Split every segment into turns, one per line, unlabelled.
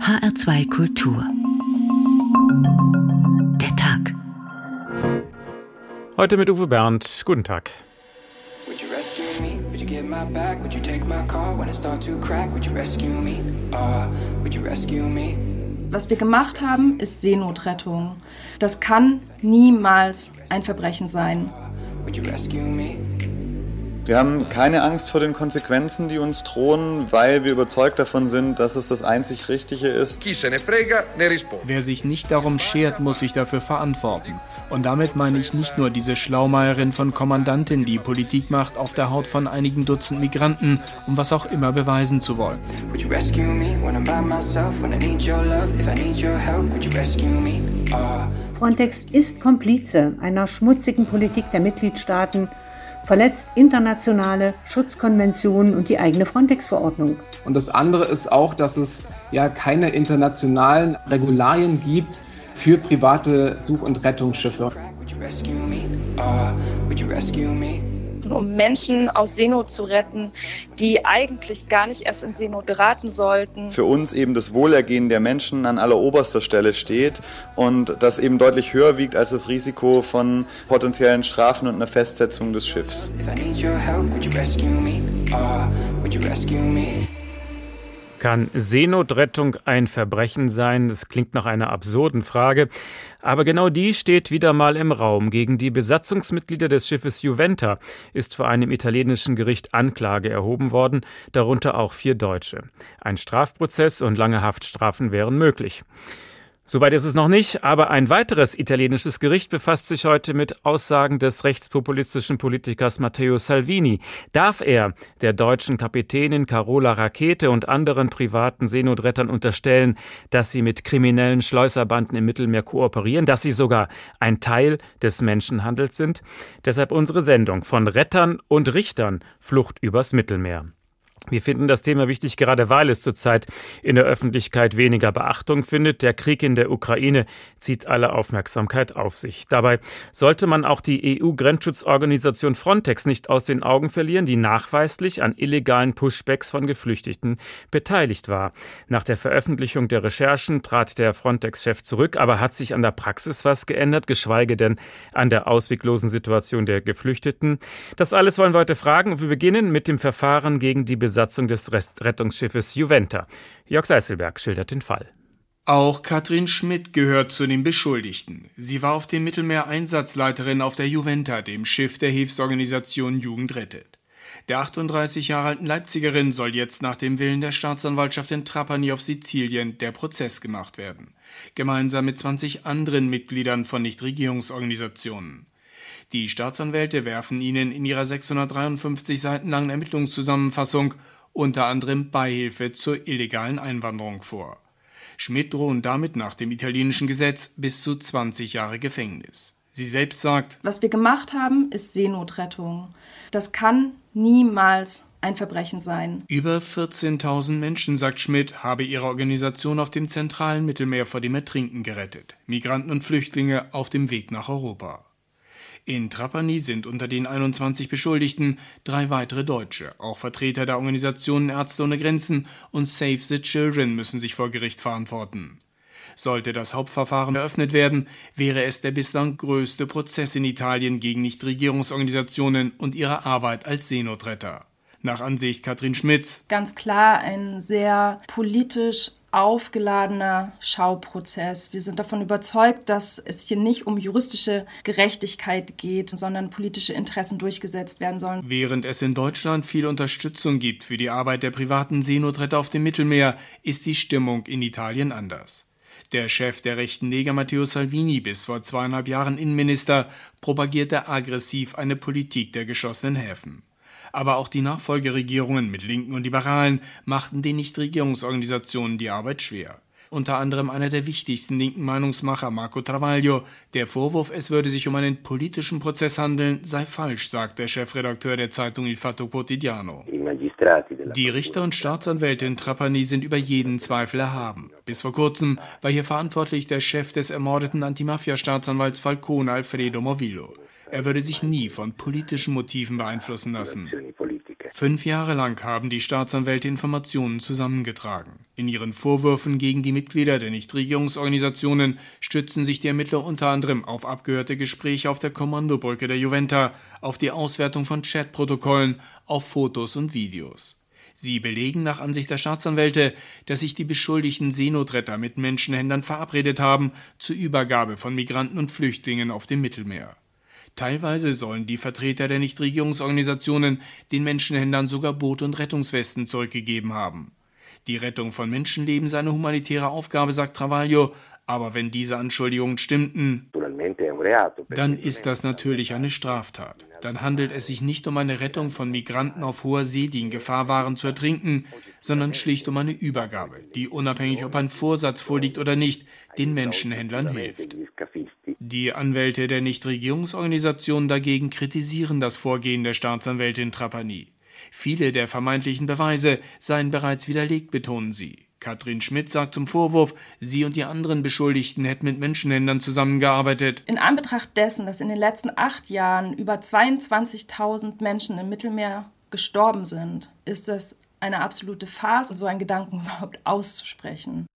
HR2 Kultur. Der Tag.
Heute mit Uwe Bernd. Guten Tag.
Would you rescue me? Would you get my back? Would you take my car when it start to crack? Would you rescue me? Uh, would you rescue me?
Was wir gemacht haben, ist Seenotrettung. Das kann niemals ein Verbrechen sein.
Would you rescue me?
Wir haben keine Angst vor den Konsequenzen, die uns drohen, weil wir überzeugt davon sind, dass es das einzig Richtige ist.
Ne ne.
Wer sich nicht darum schert, muss sich dafür verantworten. Und damit meine ich nicht nur diese Schlaumeierin von Kommandantin, die Politik macht auf der Haut von einigen Dutzend Migranten, um was auch immer beweisen zu wollen.
Would you rescue me when I'm by myself? When I need your love, if I need your help, would you rescue me? Uh,
Frontex ist Komplize einer schmutzigen Politik der Mitgliedstaaten, verletzt internationale Schutzkonventionen und die eigene Frontex-Verordnung.
Und das andere ist auch, dass es ja keine internationalen Regularien gibt für private Such- und Rettungsschiffe.
Um Menschen aus Seenot zu retten, die eigentlich gar nicht erst in Seenot geraten sollten.
Für uns eben das Wohlergehen der Menschen an alleroberster Stelle steht und das eben deutlich höher wiegt als das Risiko von potenziellen Strafen und einer Festsetzung des Schiffs.
Me?
Kann Seenotrettung ein Verbrechen sein? Das klingt nach einer absurden Frage. Aber genau die steht wieder mal im Raum. Gegen die Besatzungsmitglieder des Schiffes Juventa ist vor einem italienischen Gericht Anklage erhoben worden, darunter auch vier Deutsche. Ein Strafprozess und lange Haftstrafen wären möglich. Soweit ist es noch nicht, aber ein weiteres italienisches Gericht befasst sich heute mit Aussagen des rechtspopulistischen Politikers Matteo Salvini. Darf er der deutschen Kapitänin Carola Rakete und anderen privaten Seenotrettern unterstellen, dass sie mit kriminellen Schleuserbanden im Mittelmeer kooperieren, dass sie sogar ein Teil des Menschenhandels sind? Deshalb unsere Sendung von Rettern und Richtern Flucht übers Mittelmeer. Wir finden das Thema wichtig, gerade weil es zurzeit in der Öffentlichkeit weniger Beachtung findet. Der Krieg in der Ukraine zieht alle Aufmerksamkeit auf sich. Dabei sollte man auch die EU-Grenzschutzorganisation Frontex nicht aus den Augen verlieren, die nachweislich an illegalen Pushbacks von Geflüchteten beteiligt war. Nach der Veröffentlichung der Recherchen trat der Frontex-Chef zurück, aber hat sich an der Praxis was geändert, geschweige denn an der ausweglosen Situation der Geflüchteten. Das alles wollen wir heute fragen. Wir beginnen mit dem Verfahren gegen die Besatzung des Rettungsschiffes Juventa. Jörg Seißelberg schildert den Fall.
Auch Katrin Schmidt gehört zu den Beschuldigten. Sie war auf dem Mittelmeer Einsatzleiterin auf der Juventa, dem Schiff der Hilfsorganisation Jugend rettet. Der 38 Jahre alten Leipzigerin soll jetzt nach dem Willen der Staatsanwaltschaft in Trapani auf Sizilien der Prozess gemacht werden. Gemeinsam mit 20 anderen Mitgliedern von Nichtregierungsorganisationen. Die Staatsanwälte werfen ihnen in ihrer 653 Seiten langen Ermittlungszusammenfassung unter anderem Beihilfe zur illegalen Einwanderung vor. Schmidt drohen damit nach dem italienischen Gesetz bis zu 20 Jahre Gefängnis. Sie selbst sagt,
Was wir gemacht haben, ist Seenotrettung. Das kann niemals ein Verbrechen sein.
über 14.000 Menschen, sagt Schmidt, habe ihre Organisation auf dem zentralen Mittelmeer vor dem Ertrinken gerettet. Migranten und Flüchtlinge auf dem Weg nach Europa. In Trapani sind unter den 21 Beschuldigten drei weitere Deutsche. Auch Vertreter der Organisationen Ärzte ohne Grenzen und Save the Children müssen sich vor Gericht verantworten. Sollte das Hauptverfahren eröffnet werden, wäre es der bislang größte Prozess in Italien gegen Nichtregierungsorganisationen und ihre Arbeit als Seenotretter. Nach Ansicht Katrin Schmitz
Ganz klar ein sehr politisch aufgeladener Schauprozess. Wir sind davon überzeugt, dass es hier nicht um juristische Gerechtigkeit geht, sondern politische Interessen durchgesetzt werden sollen.
Während es in Deutschland viel Unterstützung gibt für die Arbeit der privaten Seenotretter auf dem Mittelmeer, ist die Stimmung in Italien anders. Der Chef der rechten Lega Matteo Salvini, bis vor zweieinhalb Jahren Innenminister, propagierte aggressiv eine Politik der geschlossenen Häfen. Aber auch die Nachfolgeregierungen mit Linken und Liberalen machten den Nichtregierungsorganisationen die Arbeit schwer. Unter anderem einer der wichtigsten linken Meinungsmacher, Marco Travaglio. Der Vorwurf, es würde sich um einen politischen Prozess handeln, sei falsch, sagt der Chefredakteur der Zeitung Il Fatto Quotidiano. Die Richter und Staatsanwälte in Trapani sind über jeden Zweifel erhaben. Bis vor kurzem war hier verantwortlich der Chef des ermordeten Antimafia-Staatsanwalts Falcone Alfredo Movillo. Er würde sich nie von politischen Motiven beeinflussen lassen. Fünf Jahre lang haben die Staatsanwälte Informationen zusammengetragen. In ihren Vorwürfen gegen die Mitglieder der Nichtregierungsorganisationen stützen sich die Ermittler unter anderem auf abgehörte Gespräche auf der Kommandobrücke der Juventa, auf die Auswertung von Chatprotokollen, auf Fotos und Videos. Sie belegen nach Ansicht der Staatsanwälte, dass sich die beschuldigten Seenotretter mit Menschenhändlern verabredet haben zur Übergabe von Migranten und Flüchtlingen auf dem Mittelmeer. Teilweise sollen die Vertreter der Nichtregierungsorganisationen den Menschenhändlern sogar Boote und Rettungswesten zurückgegeben haben. Die Rettung von Menschenleben sei eine humanitäre Aufgabe, sagt Travaglio, aber wenn diese Anschuldigungen stimmten, dann ist das natürlich eine Straftat. Dann handelt es sich nicht um eine Rettung von Migranten auf hoher See, die in Gefahr waren zu ertrinken, sondern schlicht um eine Übergabe, die unabhängig ob ein Vorsatz vorliegt oder nicht, den Menschenhändlern hilft. Die Anwälte der Nichtregierungsorganisationen dagegen kritisieren das Vorgehen der Staatsanwältin Trapani. Viele der vermeintlichen Beweise seien bereits widerlegt, betonen sie. Katrin Schmidt sagt zum Vorwurf, sie und die anderen Beschuldigten hätten mit Menschenhändlern zusammengearbeitet.
In Anbetracht dessen, dass in den letzten acht Jahren über 22.000 Menschen im Mittelmeer gestorben sind, ist es eine absolute Farce, so einen Gedanken überhaupt auszusprechen.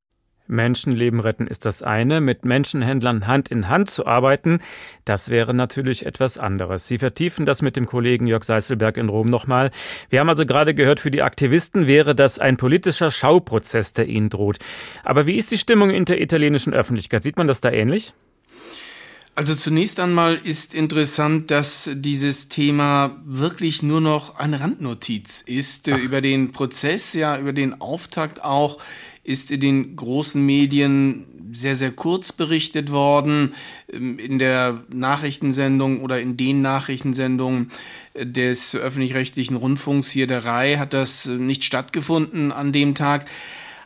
Menschenleben retten ist das eine, mit Menschenhändlern Hand in Hand zu arbeiten, das wäre natürlich etwas anderes. Sie vertiefen das mit dem Kollegen Jörg Seißelberg in Rom nochmal. Wir haben also gerade gehört, für die Aktivisten wäre das ein politischer Schauprozess, der ihnen droht. Aber wie ist die Stimmung in der italienischen Öffentlichkeit? Sieht man das da ähnlich?
Also zunächst einmal ist interessant, dass dieses Thema wirklich nur noch eine Randnotiz ist Ach. über den Prozess, ja, über den Auftakt auch ist in den großen Medien sehr, sehr kurz berichtet worden. Ähm, in der Nachrichtensendung oder in den Nachrichtensendungen äh, des öffentlich-rechtlichen Rundfunks hier der Reihe hat das äh, nicht stattgefunden an dem Tag.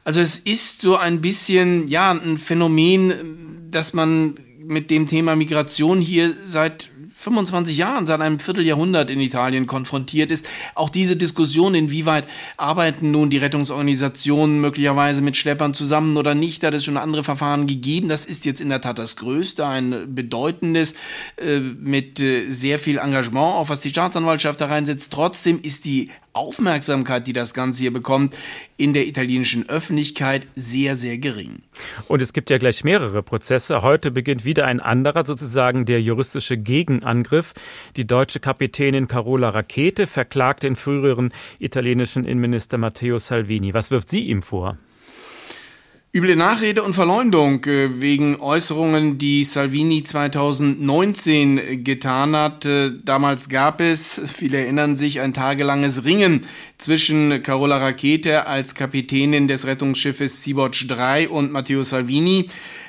Also es ist so ein bisschen, ja, ein Phänomen, äh, dass man mit dem Thema Migration hier seit 25 Jahren, seit einem Vierteljahrhundert in Italien konfrontiert ist. Auch diese Diskussion, inwieweit arbeiten nun die Rettungsorganisationen möglicherweise mit Schleppern zusammen oder nicht, da hat es schon andere Verfahren gegeben. Das ist jetzt in der Tat das Größte, ein bedeutendes, äh, mit äh, sehr viel Engagement, auch was die Staatsanwaltschaft da reinsetzt. Trotzdem ist die Aufmerksamkeit, die das Ganze hier bekommt, in der italienischen Öffentlichkeit sehr, sehr gering.
Und es gibt ja gleich mehrere Prozesse. Heute beginnt wieder ein anderer, sozusagen der juristische Gegenangriff. Die deutsche Kapitänin Carola Rakete verklagt den früheren italienischen Innenminister Matteo Salvini. Was wirft sie ihm vor?
Üble Nachrede und Verleumdung äh, wegen Äußerungen, die Salvini 2019 getan hat. Äh, damals gab es, viele erinnern sich, ein tagelanges Ringen zwischen Carola Rakete als Kapitänin des Rettungsschiffes Sea-Watch 3 und Matteo Salvini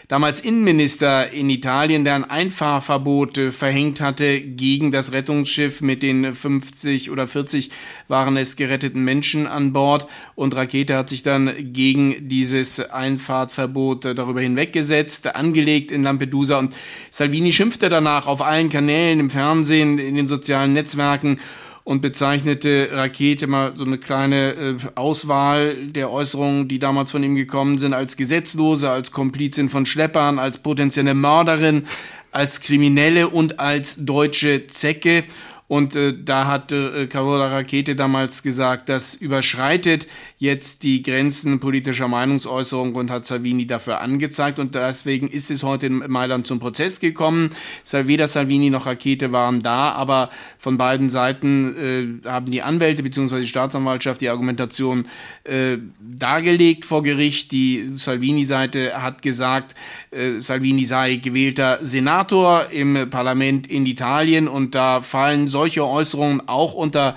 damals Innenminister in Italien, der ein Einfahrverbot äh, verhängt hatte gegen das Rettungsschiff mit den 50 oder 40 waren es geretteten Menschen an Bord. Und Rakete hat sich dann gegen dieses Einfahrtverbot äh, darüber hinweggesetzt, angelegt in Lampedusa. Und Salvini schimpfte danach auf allen Kanälen, im Fernsehen, in den sozialen Netzwerken und bezeichnete Rakete mal so eine kleine äh, Auswahl der Äußerungen, die damals von ihm gekommen sind, als Gesetzlose, als Komplizin von Schleppern, als potenzielle Mörderin, als Kriminelle und als deutsche Zecke. Und äh, da hat äh, Carola Rakete damals gesagt, das überschreitet jetzt die Grenzen politischer Meinungsäußerung und hat Salvini dafür angezeigt. Und deswegen ist es heute in Mailand zum Prozess gekommen. Weder Salvini noch Rakete waren da, aber von beiden Seiten äh, haben die Anwälte bzw. die Staatsanwaltschaft die Argumentation äh, dargelegt vor Gericht. Die Salvini-Seite hat gesagt, äh, Salvini sei gewählter Senator im Parlament in Italien und da fallen solche Äußerungen auch unter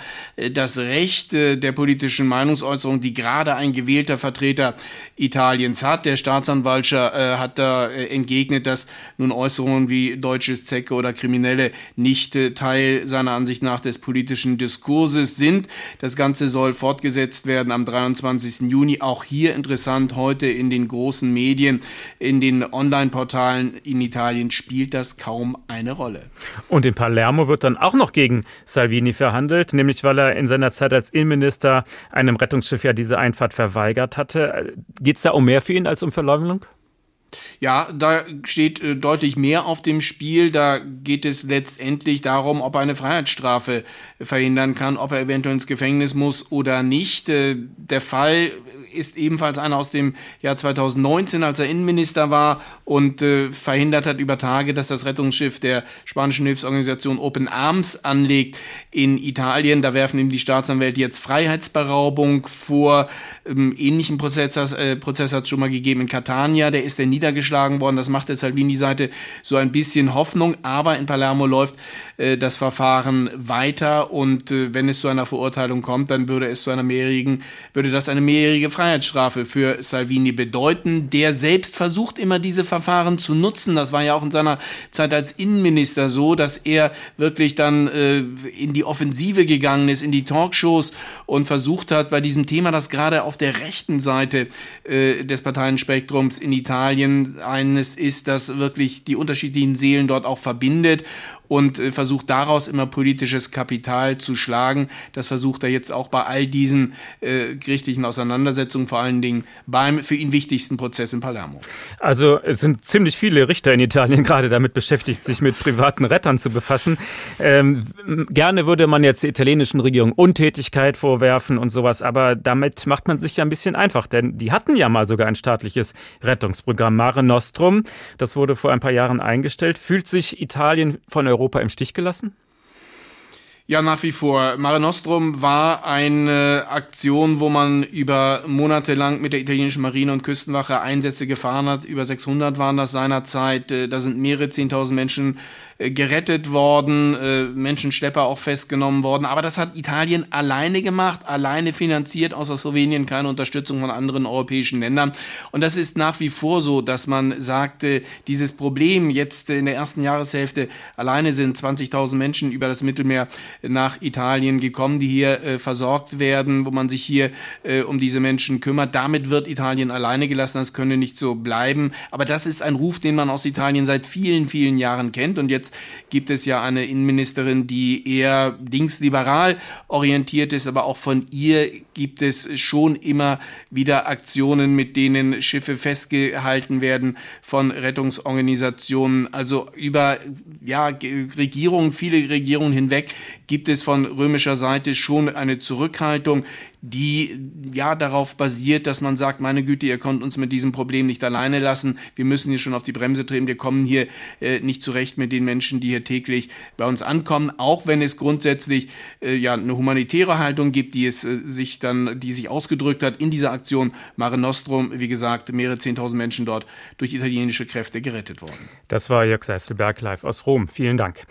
das Recht äh, der politischen Meinungsäußerung, die gerade ein gewählter Vertreter Italiens hat. Der Staatsanwalt äh, hat da äh, entgegnet, dass nun Äußerungen wie deutsches Zecke oder Kriminelle nicht äh, Teil seiner Ansicht nach des politischen Diskurses sind. Das Ganze soll fortgesetzt werden am 23. Juni. Auch hier interessant heute in den großen Medien, in den Online-Portalen in Italien spielt das kaum eine Rolle.
Und in Palermo wird dann auch noch gegen Salvini verhandelt, nämlich weil er in seiner Zeit als Innenminister einem Rettungsschiff ja diese Einfahrt verweigert hatte. Geht es da um mehr für ihn als um Verleumdung?
Ja, da steht äh, deutlich mehr auf dem Spiel. Da geht es letztendlich darum, ob er eine Freiheitsstrafe verhindern kann, ob er eventuell ins Gefängnis muss oder nicht. Äh, der Fall ist ebenfalls einer aus dem Jahr 2019, als er Innenminister war und äh, verhindert hat über Tage, dass das Rettungsschiff der spanischen Hilfsorganisation Open Arms anlegt in Italien. Da werfen ihm die Staatsanwälte jetzt Freiheitsberaubung vor. Ähm, ähnlichen Prozess, äh, Prozess hat es schon mal gegeben in Catania. Der ist dann niedergeschlagen worden. Das macht der Salvini-Seite so ein bisschen Hoffnung. Aber in Palermo läuft äh, das Verfahren weiter und äh, wenn es zu einer Verurteilung kommt, dann würde es zu einer mehrjährigen, würde das eine mehrjährige Freiheitsstrafe für Salvini bedeuten. Der selbst versucht immer diese Verfahren zu nutzen. Das war ja auch in seiner Zeit als Innenminister so, dass er wirklich dann äh, in die Offensive gegangen ist, in die Talkshows und versucht hat, bei diesem Thema, das gerade auf der rechten Seite äh, des Parteienspektrums in Italien eines ist, das wirklich die unterschiedlichen Seelen dort auch verbindet und äh, versucht daraus immer politisches Kapital zu schlagen. Das versucht er jetzt auch bei all diesen äh, gerichtlichen Auseinandersetzungen, vor allen Dingen beim für ihn wichtigsten Prozess in Palermo.
Also es sind ziemlich viele Richter in Italien gerade damit beschäftigt, sich mit privaten Rettern zu befassen. Ähm, gerne würde man jetzt der italienischen Regierung Untätigkeit vorwerfen und sowas, aber damit macht man sich ja ein bisschen einfach, denn die hatten ja mal sogar ein staatliches Rettungsprogramm Mare Nostrum. Das wurde vor ein paar Jahren eingestellt. Fühlt sich Italien von Europa im Stich gelassen?
Ja, nach wie vor. Mare Nostrum war eine Aktion, wo man über Monate lang mit der italienischen Marine und Küstenwache Einsätze gefahren hat. Über 600 waren das seinerzeit. Äh, da sind mehrere 10.000 Menschen gerettet worden, äh, Menschenschlepper auch festgenommen worden. Aber das hat Italien alleine gemacht, alleine finanziert, außer Slowenien keine Unterstützung von anderen europäischen Ländern. Und das ist nach wie vor so, dass man sagte, dieses Problem jetzt in der ersten Jahreshälfte alleine sind 20.000 Menschen über das Mittelmeer nach Italien gekommen, die hier äh, versorgt werden, wo man sich hier äh, um diese Menschen kümmert. Damit wird Italien alleine gelassen. Das könne nicht so bleiben. Aber das ist ein Ruf, den man aus Italien seit vielen, vielen Jahren kennt. Und jetzt gibt es ja eine Innenministerin, die eher linksliberal orientiert ist, aber auch von ihr gibt es schon immer wieder Aktionen, mit denen Schiffe festgehalten werden von Rettungsorganisationen. Also über ja, Regierungen, viele Regierungen hinweg gibt es von römischer Seite schon eine Zurückhaltung die ja darauf basiert, dass man sagt, meine Güte, ihr könnt uns mit diesem Problem nicht alleine lassen. Wir müssen hier schon auf die Bremse treten. Wir kommen hier äh, nicht zurecht mit den Menschen, die hier täglich bei uns ankommen, auch wenn es grundsätzlich äh, ja eine humanitäre Haltung gibt, die es äh, sich dann, die sich ausgedrückt hat in dieser Aktion Mare Nostrum. Wie gesagt, mehrere zehntausend Menschen dort durch italienische Kräfte gerettet worden.
Das war Jörg Seiselberg live aus Rom. Vielen Dank.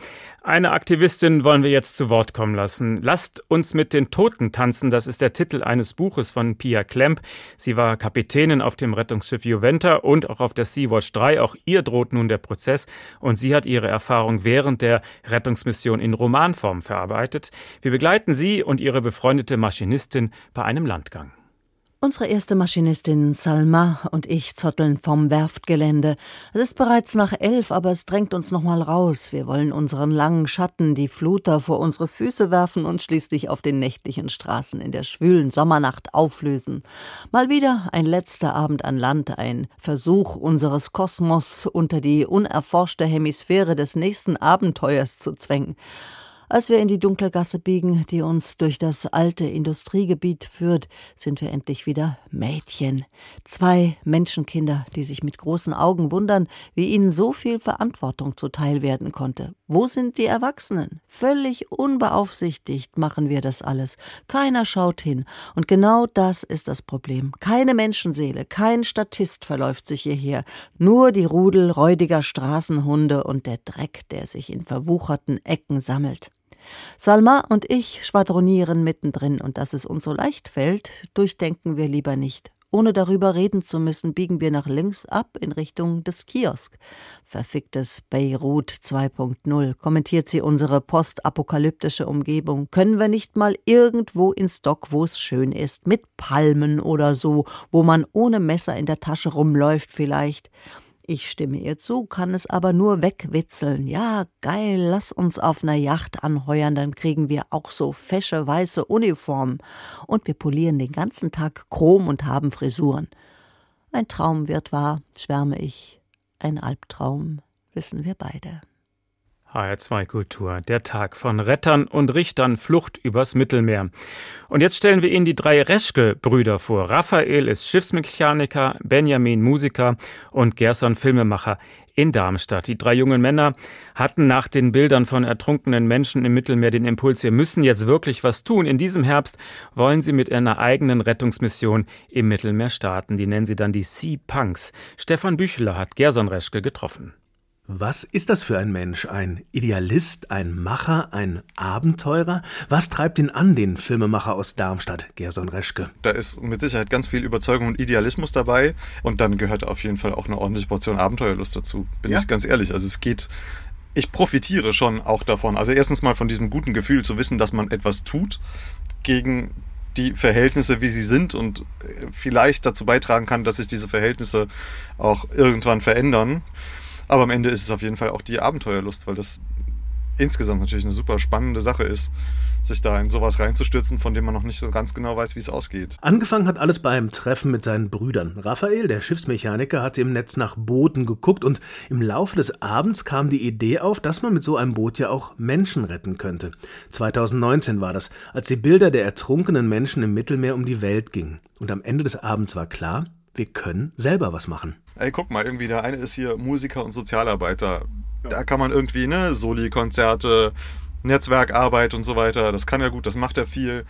Eine Aktivistin wollen wir jetzt zu Wort kommen lassen. Lasst uns mit den Toten tanzen. Das ist der Titel eines Buches von Pia Klemp. Sie war Kapitänin auf dem Rettungsschiff Juventa und auch auf der Sea-Watch 3. Auch ihr droht nun der Prozess und sie hat ihre Erfahrung während der Rettungsmission in Romanform verarbeitet. Wir begleiten sie und ihre befreundete Maschinistin bei einem Landgang.
Unsere erste Maschinistin Salma und ich zotteln vom Werftgelände. Es ist bereits nach elf, aber es drängt uns noch mal raus. Wir wollen unseren langen Schatten, die Fluter, vor unsere Füße werfen und schließlich auf den nächtlichen Straßen in der schwülen Sommernacht auflösen. Mal wieder ein letzter Abend an Land, ein Versuch unseres Kosmos unter die unerforschte Hemisphäre des nächsten Abenteuers zu zwängen. Als wir in die dunkle Gasse biegen, die uns durch das alte Industriegebiet führt, sind wir endlich wieder Mädchen. Zwei Menschenkinder, die sich mit großen Augen wundern, wie ihnen so viel Verantwortung zuteil werden konnte. Wo sind die Erwachsenen? Völlig unbeaufsichtigt machen wir das alles. Keiner schaut hin. Und genau das ist das Problem. Keine Menschenseele, kein Statist verläuft sich hierher. Nur die Rudel räudiger Straßenhunde und der Dreck, der sich in verwucherten Ecken sammelt. Salma und ich schwadronieren mittendrin, und dass es uns so leicht fällt, durchdenken wir lieber nicht. Ohne darüber reden zu müssen, biegen wir nach links ab in Richtung des Kiosk. Verficktes Beirut 2.0, kommentiert sie unsere postapokalyptische Umgebung. Können wir nicht mal irgendwo in Stock, wo es schön ist, mit Palmen oder so, wo man ohne Messer in der Tasche rumläuft vielleicht? Ich stimme ihr zu, kann es aber nur wegwitzeln. Ja, geil, lass uns auf ner Yacht anheuern, dann kriegen wir auch so fesche weiße Uniformen. Und wir polieren den ganzen Tag Chrom und haben Frisuren. Ein Traum wird wahr, schwärme ich. Ein Albtraum, wissen wir beide.
HR2 Kultur, der Tag von Rettern und Richtern Flucht übers Mittelmeer. Und jetzt stellen wir Ihnen die drei Reschke-Brüder vor. Raphael ist Schiffsmechaniker, Benjamin Musiker und Gerson Filmemacher in Darmstadt. Die drei jungen Männer hatten nach den Bildern von ertrunkenen Menschen im Mittelmeer den Impuls, wir müssen jetzt wirklich was tun. In diesem Herbst wollen sie mit einer eigenen Rettungsmission im Mittelmeer starten. Die nennen sie dann die Sea Punks. Stefan Büchler hat Gerson Reschke getroffen.
Was ist das für ein Mensch? Ein Idealist, ein Macher, ein Abenteurer? Was treibt ihn an, den Filmemacher aus Darmstadt, Gerson Reschke?
Da ist mit Sicherheit ganz viel Überzeugung und Idealismus dabei. Und dann gehört auf jeden Fall auch eine ordentliche Portion Abenteuerlust dazu. Bin ja? ich ganz ehrlich. Also es geht ich profitiere schon auch davon. Also erstens mal von diesem guten Gefühl zu wissen, dass man etwas tut gegen die Verhältnisse, wie sie sind und vielleicht dazu beitragen kann, dass sich diese Verhältnisse auch irgendwann verändern. Aber am Ende ist es auf jeden Fall auch die Abenteuerlust, weil das insgesamt natürlich eine super spannende Sache ist, sich da in sowas reinzustürzen, von dem man noch nicht so ganz genau weiß, wie es ausgeht.
Angefangen hat alles beim Treffen mit seinen Brüdern. Raphael, der Schiffsmechaniker, hatte im Netz nach Booten geguckt und im Laufe des Abends kam die Idee auf, dass man mit so einem Boot ja auch Menschen retten könnte. 2019 war das, als die Bilder der ertrunkenen Menschen im Mittelmeer um die Welt gingen. Und am Ende des Abends war klar, wir können selber was machen.
Ey, guck mal, irgendwie der eine ist hier Musiker und Sozialarbeiter. Da kann man irgendwie, ne, Soli-Konzerte, Netzwerkarbeit und so weiter. Das kann ja gut, das macht er viel.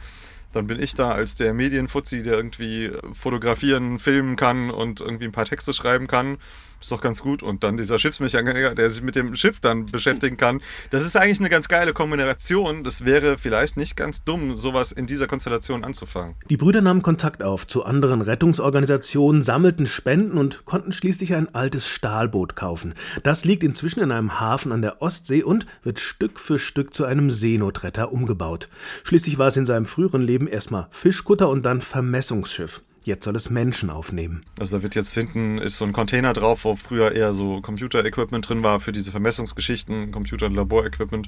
Dann bin ich da als der Medienfuzzi, der irgendwie fotografieren, filmen kann und irgendwie ein paar Texte schreiben kann. Ist doch ganz gut. Und dann dieser Schiffsmechaniker, der sich mit dem Schiff dann beschäftigen kann. Das ist eigentlich eine ganz geile Kombination. Das wäre vielleicht nicht ganz dumm, sowas in dieser Konstellation anzufangen.
Die Brüder nahmen Kontakt auf zu anderen Rettungsorganisationen, sammelten Spenden und konnten schließlich ein altes Stahlboot kaufen. Das liegt inzwischen in einem Hafen an der Ostsee und wird Stück für Stück zu einem Seenotretter umgebaut. Schließlich war es in seinem früheren Leben erstmal Fischkutter und dann Vermessungsschiff. Jetzt soll es Menschen aufnehmen.
Also da wird jetzt hinten ist so ein Container drauf, wo früher eher so Computer-Equipment drin war für diese Vermessungsgeschichten, Computer- und Laborequipment.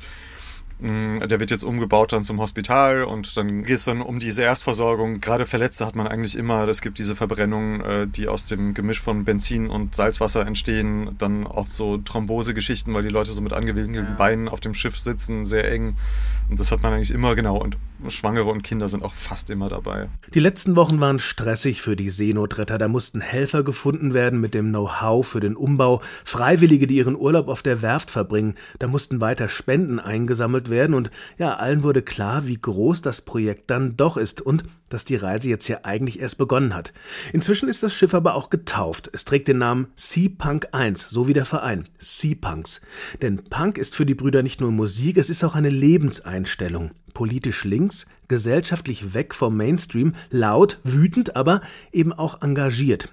Mm, der wird jetzt umgebaut dann zum Hospital und dann geht es dann um diese Erstversorgung. Gerade Verletzte hat man eigentlich immer. Es gibt diese Verbrennungen, äh, die aus dem Gemisch von Benzin und Salzwasser entstehen. Dann auch so Thrombosegeschichten, weil die Leute so mit angewinkelten ja. Beinen auf dem Schiff sitzen, sehr eng. Und das hat man eigentlich immer genau. Und Schwangere und Kinder sind auch fast immer dabei.
Die letzten Wochen waren stressig für die Seenotretter. Da mussten Helfer gefunden werden mit dem Know-how für den Umbau, Freiwillige, die ihren Urlaub auf der Werft verbringen. Da mussten weiter Spenden eingesammelt werden und ja, allen wurde klar, wie groß das Projekt dann doch ist und dass die Reise jetzt ja eigentlich erst begonnen hat. Inzwischen ist das Schiff aber auch getauft. Es trägt den Namen Sea Punk 1, so wie der Verein Sea Punks. Denn Punk ist für die Brüder nicht nur Musik, es ist auch eine Lebenseinstellung. Politisch links, gesellschaftlich weg vom Mainstream, laut, wütend, aber eben auch engagiert.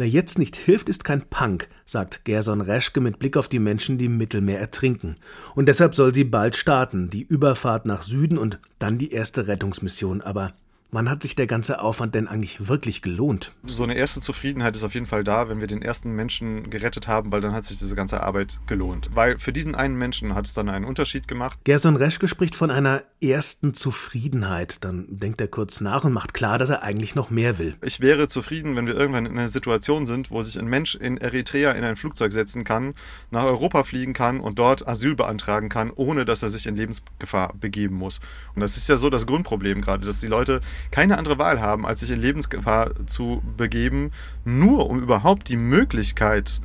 Wer jetzt nicht hilft, ist kein Punk, sagt Gerson Reschke mit Blick auf die Menschen, die im Mittelmeer ertrinken. Und deshalb soll sie bald starten, die Überfahrt nach Süden und dann die erste Rettungsmission. Aber Wann hat sich der ganze Aufwand denn eigentlich wirklich gelohnt?
So eine erste Zufriedenheit ist auf jeden Fall da, wenn wir den ersten Menschen gerettet haben, weil dann hat sich diese ganze Arbeit gelohnt. Weil für diesen einen Menschen hat es dann einen Unterschied gemacht.
Gerson Reschke spricht von einer ersten Zufriedenheit. Dann denkt er kurz nach und macht klar, dass er eigentlich noch mehr will.
Ich wäre zufrieden, wenn wir irgendwann in einer Situation sind, wo sich ein Mensch in Eritrea in ein Flugzeug setzen kann, nach Europa fliegen kann und dort Asyl beantragen kann, ohne dass er sich in Lebensgefahr begeben muss. Und das ist ja so das Grundproblem gerade, dass die Leute keine andere Wahl haben, als sich in Lebensgefahr zu begeben, nur um überhaupt die Möglichkeit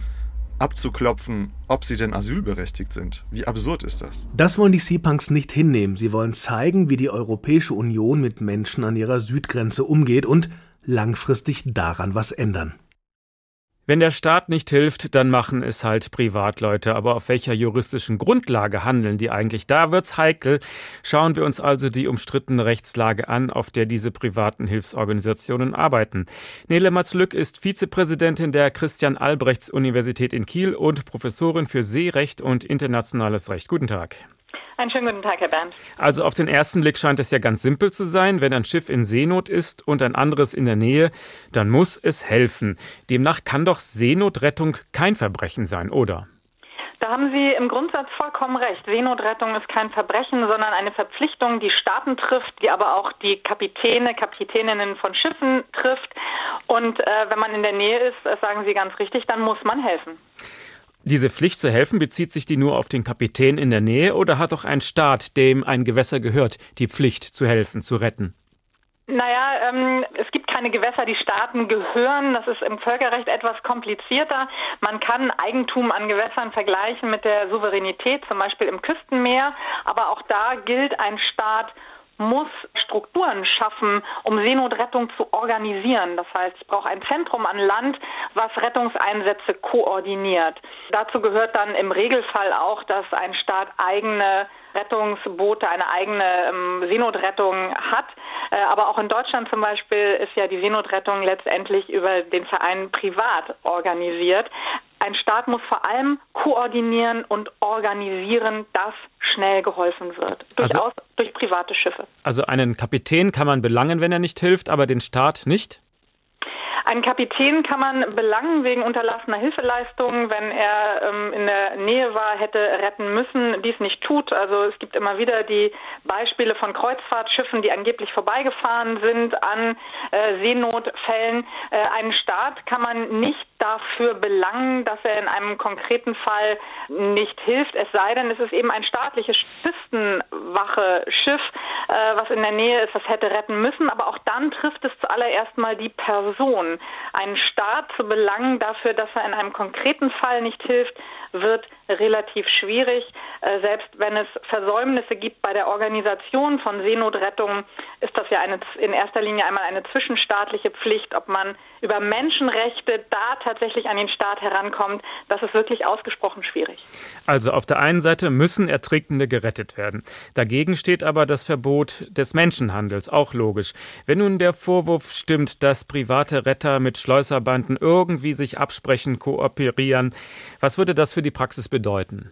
abzuklopfen, ob sie denn asylberechtigt sind. Wie absurd ist das?
Das wollen die Seapunks nicht hinnehmen. Sie wollen zeigen, wie die Europäische Union mit Menschen an ihrer Südgrenze umgeht und langfristig daran was ändern.
Wenn der Staat nicht hilft, dann machen es halt Privatleute. Aber auf welcher juristischen Grundlage handeln die eigentlich? Da wird's heikel. Schauen wir uns also die umstrittene Rechtslage an, auf der diese privaten Hilfsorganisationen arbeiten. Nele Matzlück ist Vizepräsidentin der Christian Albrechts Universität in Kiel und Professorin für Seerecht und internationales Recht. Guten Tag.
Einen schönen guten Tag, Herr Bernd.
Also auf den ersten Blick scheint es ja ganz simpel zu sein. Wenn ein Schiff in Seenot ist und ein anderes in der Nähe, dann muss es helfen. Demnach kann doch Seenotrettung kein Verbrechen sein, oder?
Da haben Sie im Grundsatz vollkommen recht. Seenotrettung ist kein Verbrechen, sondern eine Verpflichtung, die Staaten trifft, die aber auch die Kapitäne, Kapitäninnen von Schiffen trifft. Und äh, wenn man in der Nähe ist, das sagen Sie ganz richtig, dann muss man helfen.
Diese Pflicht zu helfen, bezieht sich die nur auf den Kapitän in der Nähe oder hat auch ein Staat, dem ein Gewässer gehört, die Pflicht zu helfen, zu retten?
Naja, ähm, es gibt keine Gewässer, die Staaten gehören. Das ist im Völkerrecht etwas komplizierter. Man kann Eigentum an Gewässern vergleichen mit der Souveränität, zum Beispiel im Küstenmeer. Aber auch da gilt ein Staat muss Strukturen schaffen, um Seenotrettung zu organisieren. Das heißt, es braucht ein Zentrum an Land, was Rettungseinsätze koordiniert. Dazu gehört dann im Regelfall auch, dass ein Staat eigene Rettungsboote, eine eigene ähm, Seenotrettung hat. Äh, aber auch in Deutschland zum Beispiel ist ja die Seenotrettung letztendlich über den Verein privat organisiert. Ein Staat muss vor allem koordinieren und organisieren, dass schnell geholfen wird. Durchaus also, durch private Schiffe.
Also einen Kapitän kann man belangen, wenn er nicht hilft, aber den Staat nicht?
Einen Kapitän kann man belangen wegen unterlassener Hilfeleistungen, wenn er ähm, in der Nähe war, hätte retten müssen, dies nicht tut. Also es gibt immer wieder die Beispiele von Kreuzfahrtschiffen, die angeblich vorbeigefahren sind an äh, Seenotfällen. Äh, einen Staat kann man nicht dafür belangen, dass er in einem konkreten Fall nicht hilft, es sei denn, es ist eben ein staatliches Küstenwache-Schiff, äh, was in der Nähe ist, das hätte retten müssen. Aber auch dann trifft es zuallererst mal die Person. Einen Staat zu belangen dafür, dass er in einem konkreten Fall nicht hilft, wird relativ schwierig. Äh, selbst wenn es Versäumnisse gibt bei der Organisation von Seenotrettungen, ist das ja eine, in erster Linie einmal eine zwischenstaatliche Pflicht, ob man über Menschenrechte da tatsächlich an den Staat herankommt. Das ist wirklich ausgesprochen schwierig.
Also auf der einen Seite müssen Ertrinkende gerettet werden. Dagegen steht aber das Verbot des Menschenhandels, auch logisch. Wenn nun der Vorwurf stimmt, dass private Retter mit Schleuserbanden irgendwie sich absprechen, kooperieren, was würde das für die Praxis bedeuten?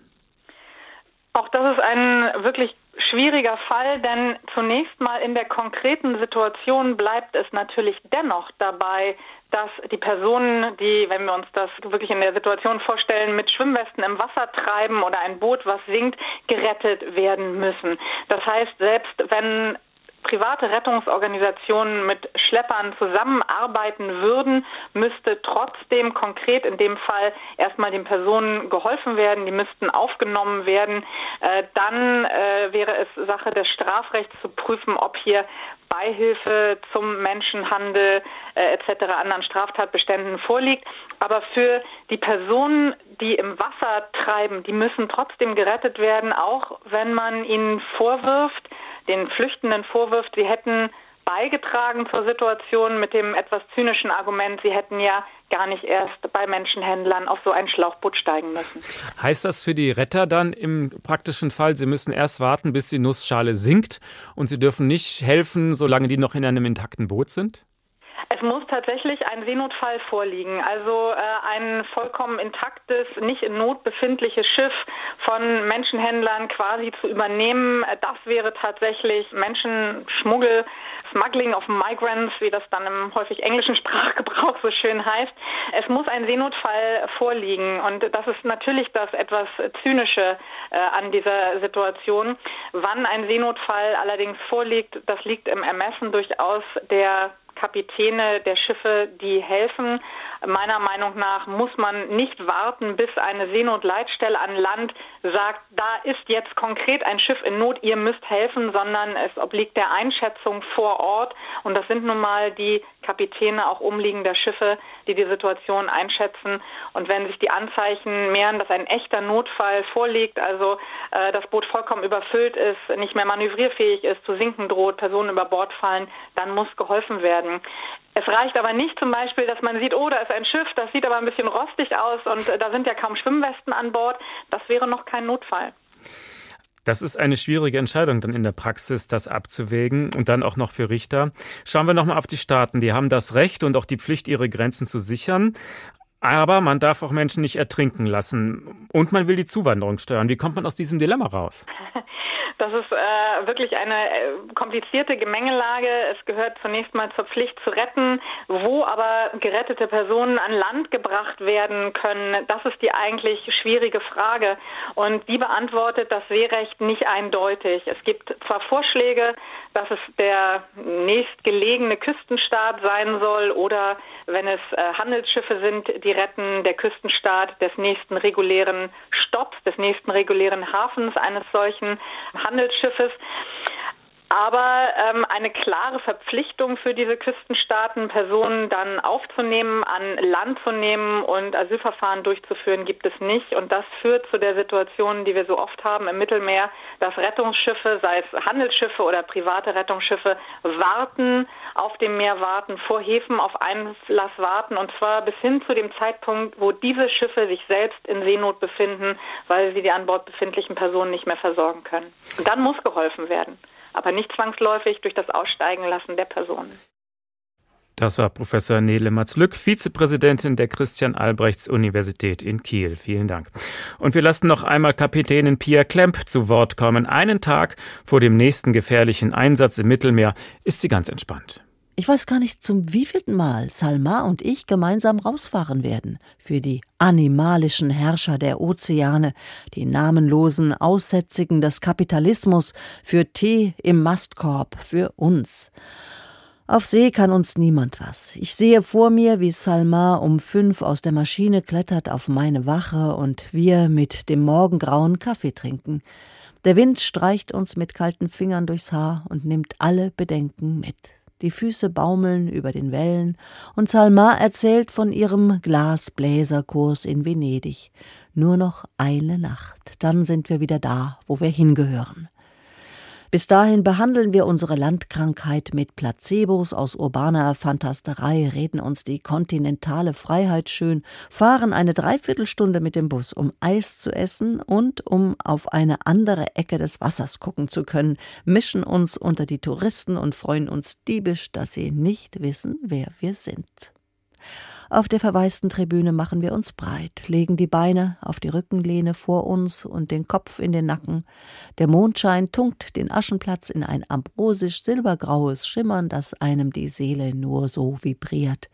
Auch das ist ein wirklich schwieriger Fall, denn zunächst mal in der konkreten Situation bleibt es natürlich dennoch dabei, dass die Personen, die, wenn wir uns das wirklich in der Situation vorstellen, mit Schwimmwesten im Wasser treiben oder ein Boot, was sinkt, gerettet werden müssen. Das heißt, selbst wenn private Rettungsorganisationen mit Schleppern zusammenarbeiten würden, müsste trotzdem konkret in dem Fall erstmal den Personen geholfen werden, die müssten aufgenommen werden. Äh, dann äh, wäre es Sache des Strafrechts zu prüfen, ob hier Beihilfe zum Menschenhandel äh, etc. anderen Straftatbeständen vorliegt. Aber für die Personen, die im Wasser treiben, die müssen trotzdem gerettet werden, auch wenn man ihnen vorwirft, den Flüchtenden vorwirft, sie hätten beigetragen zur Situation mit dem etwas zynischen Argument, sie hätten ja gar nicht erst bei Menschenhändlern auf so ein Schlauchboot steigen müssen.
Heißt das für die Retter dann im praktischen Fall, sie müssen erst warten, bis die Nussschale sinkt und sie dürfen nicht helfen, solange die noch in einem intakten Boot sind?
Es muss tatsächlich ein Seenotfall vorliegen, also äh, ein vollkommen intaktes, nicht in Not befindliches Schiff von Menschenhändlern quasi zu übernehmen. Das wäre tatsächlich Menschenschmuggel, Smuggling of Migrants, wie das dann im häufig englischen Sprachgebrauch so schön heißt. Es muss ein Seenotfall vorliegen und das ist natürlich das etwas zynische äh, an dieser Situation. Wann ein Seenotfall allerdings vorliegt, das liegt im Ermessen durchaus der Kapitäne der Schiffe, die helfen. Meiner Meinung nach muss man nicht warten, bis eine Seenotleitstelle an Land sagt, da ist jetzt konkret ein Schiff in Not, ihr müsst helfen, sondern es obliegt der Einschätzung vor Ort. Und das sind nun mal die Kapitäne auch umliegender Schiffe, die die Situation einschätzen. Und wenn sich die Anzeichen mehren, dass ein echter Notfall vorliegt, also äh, das Boot vollkommen überfüllt ist, nicht mehr manövrierfähig ist, zu sinken droht, Personen über Bord fallen, dann muss geholfen werden. Es reicht aber nicht zum Beispiel, dass man sieht, oh, da ist ein Schiff, das sieht aber ein bisschen rostig aus und äh, da sind ja kaum Schwimmwesten an Bord. Das wäre noch kein Notfall.
Das ist eine schwierige Entscheidung dann in der Praxis, das abzuwägen und dann auch noch für Richter. Schauen wir nochmal auf die Staaten. Die haben das Recht und auch die Pflicht, ihre Grenzen zu sichern. Aber man darf auch Menschen nicht ertrinken lassen. Und man will die Zuwanderung steuern. Wie kommt man aus diesem Dilemma raus?
Das ist äh, wirklich eine äh, komplizierte Gemengelage. Es gehört zunächst mal zur Pflicht zu retten. Wo aber gerettete Personen an Land gebracht werden können, das ist die eigentlich schwierige Frage. Und die beantwortet das Seerecht nicht eindeutig. Es gibt zwar Vorschläge, dass es der nächstgelegene Küstenstaat sein soll oder wenn es äh, Handelsschiffe sind, die retten, der Küstenstaat des nächsten regulären Stopps, des nächsten regulären Hafens eines solchen Handelsschiffes aber ähm, eine klare Verpflichtung für diese Küstenstaaten, Personen dann aufzunehmen, an Land zu nehmen und Asylverfahren durchzuführen, gibt es nicht. Und das führt zu der Situation, die wir so oft haben im Mittelmeer, dass Rettungsschiffe, sei es Handelsschiffe oder private Rettungsschiffe, warten, auf dem Meer warten, vor Häfen auf Einlass warten und zwar bis hin zu dem Zeitpunkt, wo diese Schiffe sich selbst in Seenot befinden, weil sie die an Bord befindlichen Personen nicht mehr versorgen können. Und dann muss geholfen werden aber nicht zwangsläufig durch das Aussteigen lassen der Personen.
Das war Professor Nele Matzlück, Vizepräsidentin der Christian Albrechts Universität in Kiel. Vielen Dank. Und wir lassen noch einmal Kapitänin Pia Klemp zu Wort kommen. Einen Tag vor dem nächsten gefährlichen Einsatz im Mittelmeer ist sie ganz entspannt.
Ich weiß gar nicht, zum wievielten Mal Salma und ich gemeinsam rausfahren werden. Für die animalischen Herrscher der Ozeane, die namenlosen Aussätzigen des Kapitalismus, für Tee im Mastkorb, für uns. Auf See kann uns niemand was. Ich sehe vor mir, wie Salma um fünf aus der Maschine klettert auf meine Wache und wir mit dem Morgengrauen Kaffee trinken. Der Wind streicht uns mit kalten Fingern durchs Haar und nimmt alle Bedenken mit die Füße baumeln über den Wellen, und Salma erzählt von ihrem Glasbläserkurs in Venedig. Nur noch eine Nacht, dann sind wir wieder da, wo wir hingehören. Bis dahin behandeln wir unsere Landkrankheit mit Placebos aus urbaner Fantasterei, reden uns die kontinentale Freiheit schön, fahren eine Dreiviertelstunde mit dem Bus, um Eis zu essen und um auf eine andere Ecke des Wassers gucken zu können, mischen uns unter die Touristen und freuen uns diebisch, dass sie nicht wissen, wer wir sind. Auf der verwaisten Tribüne machen wir uns breit, legen die Beine auf die Rückenlehne vor uns und den Kopf in den Nacken. Der Mondschein tunkt den Aschenplatz in ein ambrosisch-silbergraues Schimmern, das einem die Seele nur so vibriert.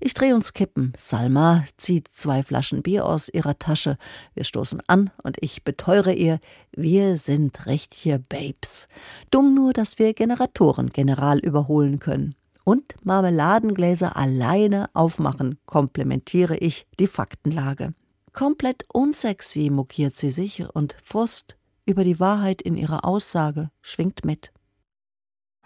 Ich drehe uns Kippen. Salma zieht zwei Flaschen Bier aus ihrer Tasche. Wir stoßen an und ich beteure ihr, wir sind richtige Babes. Dumm nur, dass wir Generatoren general überholen können und Marmeladengläser alleine aufmachen, komplementiere ich die Faktenlage. Komplett unsexy mokiert sie sich und Frust über die Wahrheit in ihrer Aussage schwingt mit.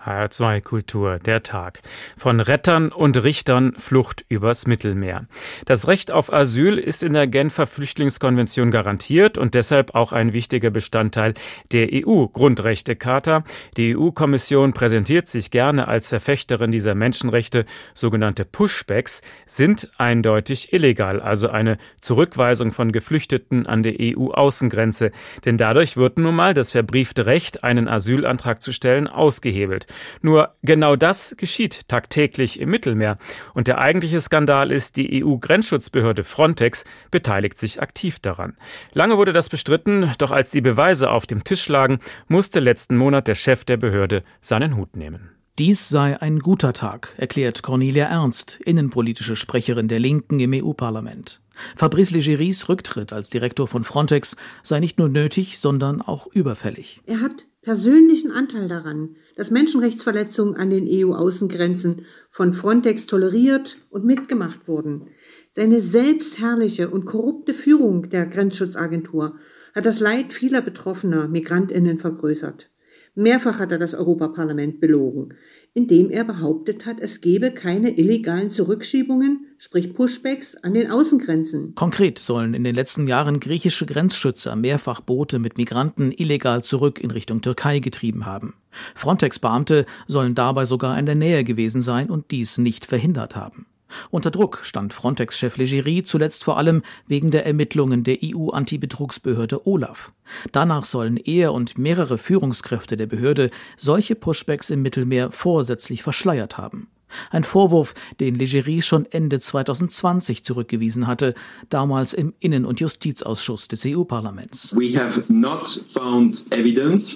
HR2 Kultur, der Tag. Von Rettern und Richtern Flucht übers Mittelmeer. Das Recht auf Asyl ist in der Genfer Flüchtlingskonvention garantiert und deshalb auch ein wichtiger Bestandteil der EU-Grundrechtecharta. Die EU-Kommission präsentiert sich gerne als Verfechterin dieser Menschenrechte. Sogenannte Pushbacks sind eindeutig illegal, also eine Zurückweisung von Geflüchteten an der EU-Außengrenze. Denn dadurch wird nun mal das verbriefte Recht, einen Asylantrag zu stellen, ausgehebelt. Nur genau das geschieht tagtäglich im Mittelmeer. Und der eigentliche Skandal ist, die EU-Grenzschutzbehörde Frontex beteiligt sich aktiv daran. Lange wurde das bestritten, doch als die Beweise auf dem Tisch lagen, musste letzten Monat der Chef der Behörde seinen Hut nehmen.
Dies sei ein guter Tag, erklärt Cornelia Ernst, innenpolitische Sprecherin der Linken im EU-Parlament. Fabrice Legeris Rücktritt als Direktor von Frontex sei nicht nur nötig, sondern auch überfällig.
Er hat persönlichen Anteil daran, dass Menschenrechtsverletzungen an den EU-Außengrenzen von Frontex toleriert und mitgemacht wurden. Seine selbstherrliche und korrupte Führung der Grenzschutzagentur hat das Leid vieler betroffener Migrantinnen vergrößert. Mehrfach hat er das Europaparlament belogen, indem er behauptet hat, es gebe keine illegalen Zurückschiebungen, sprich Pushbacks, an den Außengrenzen.
Konkret sollen in den letzten Jahren griechische Grenzschützer mehrfach Boote mit Migranten illegal zurück in Richtung Türkei getrieben haben. Frontex-Beamte sollen dabei sogar in der Nähe gewesen sein und dies nicht verhindert haben. Unter Druck stand Frontex-Chef Leggeri zuletzt vor allem wegen der Ermittlungen der EU-Antibetrugsbehörde Olaf. Danach sollen er und mehrere Führungskräfte der Behörde solche Pushbacks im Mittelmeer vorsätzlich verschleiert haben. Ein Vorwurf, den Legerie schon Ende 2020 zurückgewiesen hatte, damals im Innen- und Justizausschuss des EU-Parlaments.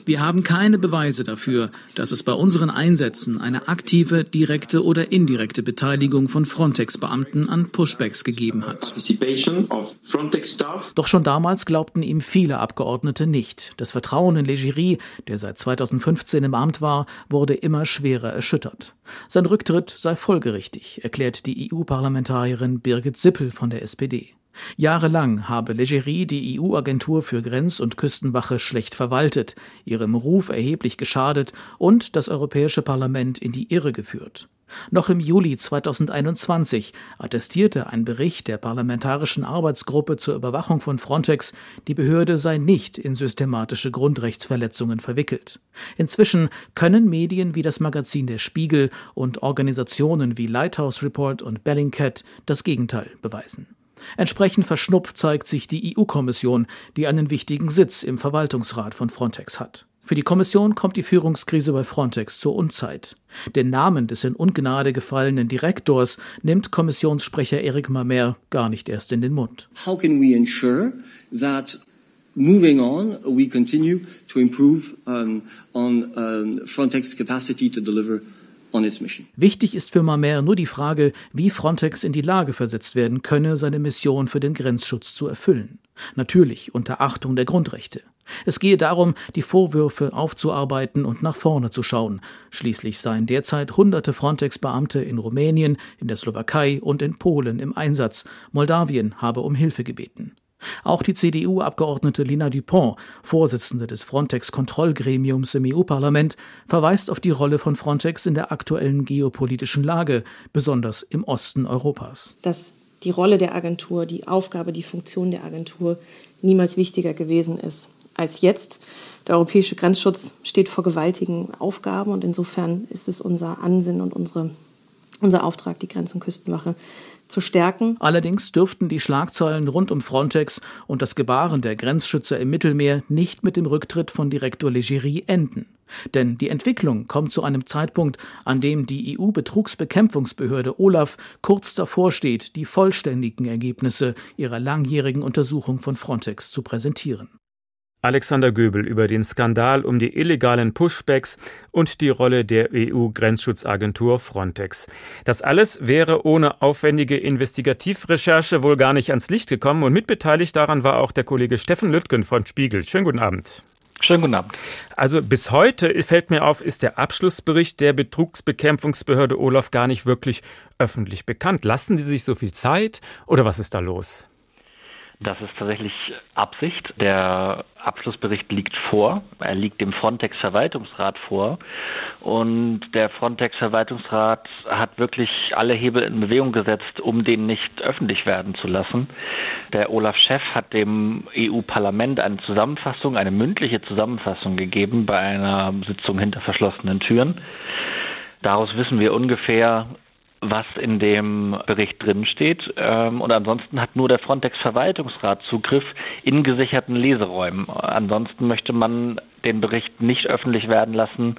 Wir haben keine Beweise dafür, dass es bei unseren Einsätzen eine aktive, direkte oder indirekte Beteiligung von Frontex-Beamten an Pushbacks gegeben hat. Doch schon damals glaubten ihm viele Abgeordnete nicht. Das Vertrauen in Legerie, der seit 2015 im Amt war, wurde immer schwerer erschüttert. Sein Rücktritt sei folgerichtig, erklärt die EU-Parlamentarierin Birgit Sippel von der SPD. Jahrelang habe Legerie die EU-Agentur für Grenz- und Küstenwache schlecht verwaltet, ihrem Ruf erheblich geschadet und das Europäische Parlament in die Irre geführt. Noch im Juli 2021 attestierte ein Bericht der Parlamentarischen Arbeitsgruppe zur Überwachung von Frontex, die Behörde sei nicht in systematische Grundrechtsverletzungen verwickelt. Inzwischen können Medien wie das Magazin Der Spiegel und Organisationen wie Lighthouse Report und Bellingcat das Gegenteil beweisen. Entsprechend verschnupft zeigt sich die EU-Kommission, die einen wichtigen Sitz im Verwaltungsrat von Frontex hat. Für die Kommission kommt die Führungskrise bei Frontex zur Unzeit. Den Namen des in Ungnade gefallenen Direktors nimmt Kommissionssprecher Eric Mamer gar nicht erst in den Mund. How can we ensure that moving on we continue to improve um, on um, Frontex capacity to deliver Wichtig ist für Mamer nur die Frage, wie Frontex in die Lage versetzt werden könne, seine Mission für den Grenzschutz zu erfüllen. Natürlich unter Achtung der Grundrechte. Es gehe darum, die Vorwürfe aufzuarbeiten und nach vorne zu schauen. Schließlich seien derzeit hunderte Frontex-Beamte in Rumänien, in der Slowakei und in Polen im Einsatz. Moldawien habe um Hilfe gebeten. Auch die CDU-Abgeordnete Lina Dupont, Vorsitzende des Frontex-Kontrollgremiums im EU-Parlament, verweist auf die Rolle von Frontex in der aktuellen geopolitischen Lage, besonders im Osten Europas.
Dass die Rolle der Agentur, die Aufgabe, die Funktion der Agentur niemals wichtiger gewesen ist als jetzt. Der europäische Grenzschutz steht vor gewaltigen Aufgaben und insofern ist es unser Ansinnen und unsere, unser Auftrag, die Grenz- und Küstenwache zu stärken.
Allerdings dürften die Schlagzeilen rund um Frontex und das Gebaren der Grenzschützer im Mittelmeer nicht mit dem Rücktritt von Direktor Legerie enden. Denn die Entwicklung kommt zu einem Zeitpunkt, an dem die EU-Betrugsbekämpfungsbehörde Olaf kurz davor steht, die vollständigen Ergebnisse ihrer langjährigen Untersuchung von Frontex zu präsentieren.
Alexander Göbel über den Skandal um die illegalen Pushbacks und die Rolle der EU-Grenzschutzagentur Frontex. Das alles wäre ohne aufwendige Investigativrecherche wohl gar nicht ans Licht gekommen und mitbeteiligt daran war auch der Kollege Steffen Lüttgen von Spiegel. Schönen guten Abend.
Schönen guten Abend.
Also bis heute fällt mir auf, ist der Abschlussbericht der Betrugsbekämpfungsbehörde Olaf gar nicht wirklich öffentlich bekannt. Lassen Sie sich so viel Zeit oder was ist da los?
Das ist tatsächlich Absicht. Der Abschlussbericht liegt vor. Er liegt dem Frontex-Verwaltungsrat vor. Und der Frontex-Verwaltungsrat hat wirklich alle Hebel in Bewegung gesetzt, um den nicht öffentlich werden zu lassen. Der Olaf-Chef hat dem EU-Parlament eine Zusammenfassung, eine mündliche Zusammenfassung gegeben bei einer Sitzung hinter verschlossenen Türen. Daraus wissen wir ungefähr, was in dem Bericht drinsteht. Ähm, und ansonsten hat nur der Frontex-Verwaltungsrat Zugriff in gesicherten Leseräumen. Ansonsten möchte man den Bericht nicht öffentlich werden lassen,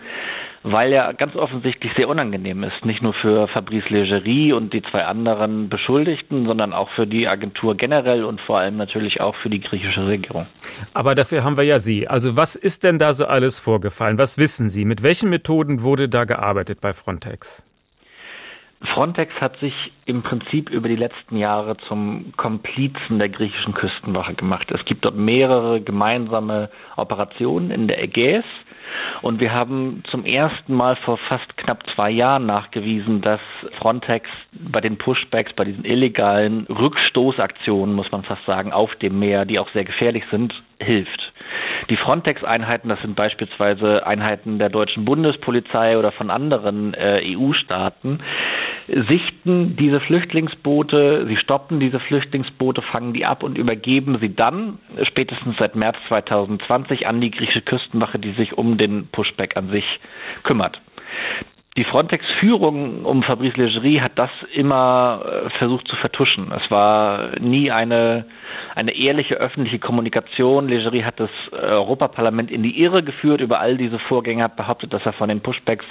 weil er ganz offensichtlich sehr unangenehm ist. Nicht nur für Fabrice Legerie und die zwei anderen Beschuldigten, sondern auch für die Agentur generell und vor allem natürlich auch für die griechische Regierung.
Aber dafür haben wir ja Sie. Also was ist denn da so alles vorgefallen? Was wissen Sie? Mit welchen Methoden wurde da gearbeitet bei Frontex?
Frontex hat sich im Prinzip über die letzten Jahre zum Komplizen der griechischen Küstenwache gemacht. Es gibt dort mehrere gemeinsame Operationen in der Ägäis. Und wir haben zum ersten Mal vor fast knapp zwei Jahren nachgewiesen, dass Frontex bei den Pushbacks, bei diesen illegalen Rückstoßaktionen, muss man fast sagen, auf dem Meer, die auch sehr gefährlich sind, hilft. Die Frontex-Einheiten, das sind beispielsweise Einheiten der deutschen Bundespolizei oder von anderen äh, EU-Staaten, sichten diese Flüchtlingsboote, sie stoppen diese Flüchtlingsboote, fangen die ab und übergeben sie dann spätestens seit März 2020 an die griechische Küstenwache, die sich um den Pushback an sich kümmert. Die Frontex-Führung um Fabrice Leggeri hat das immer äh, versucht zu vertuschen. Es war nie eine, eine ehrliche öffentliche Kommunikation. Leggeri hat das äh, Europaparlament in die Irre geführt über all diese Vorgänge, hat behauptet, dass er von den Pushbacks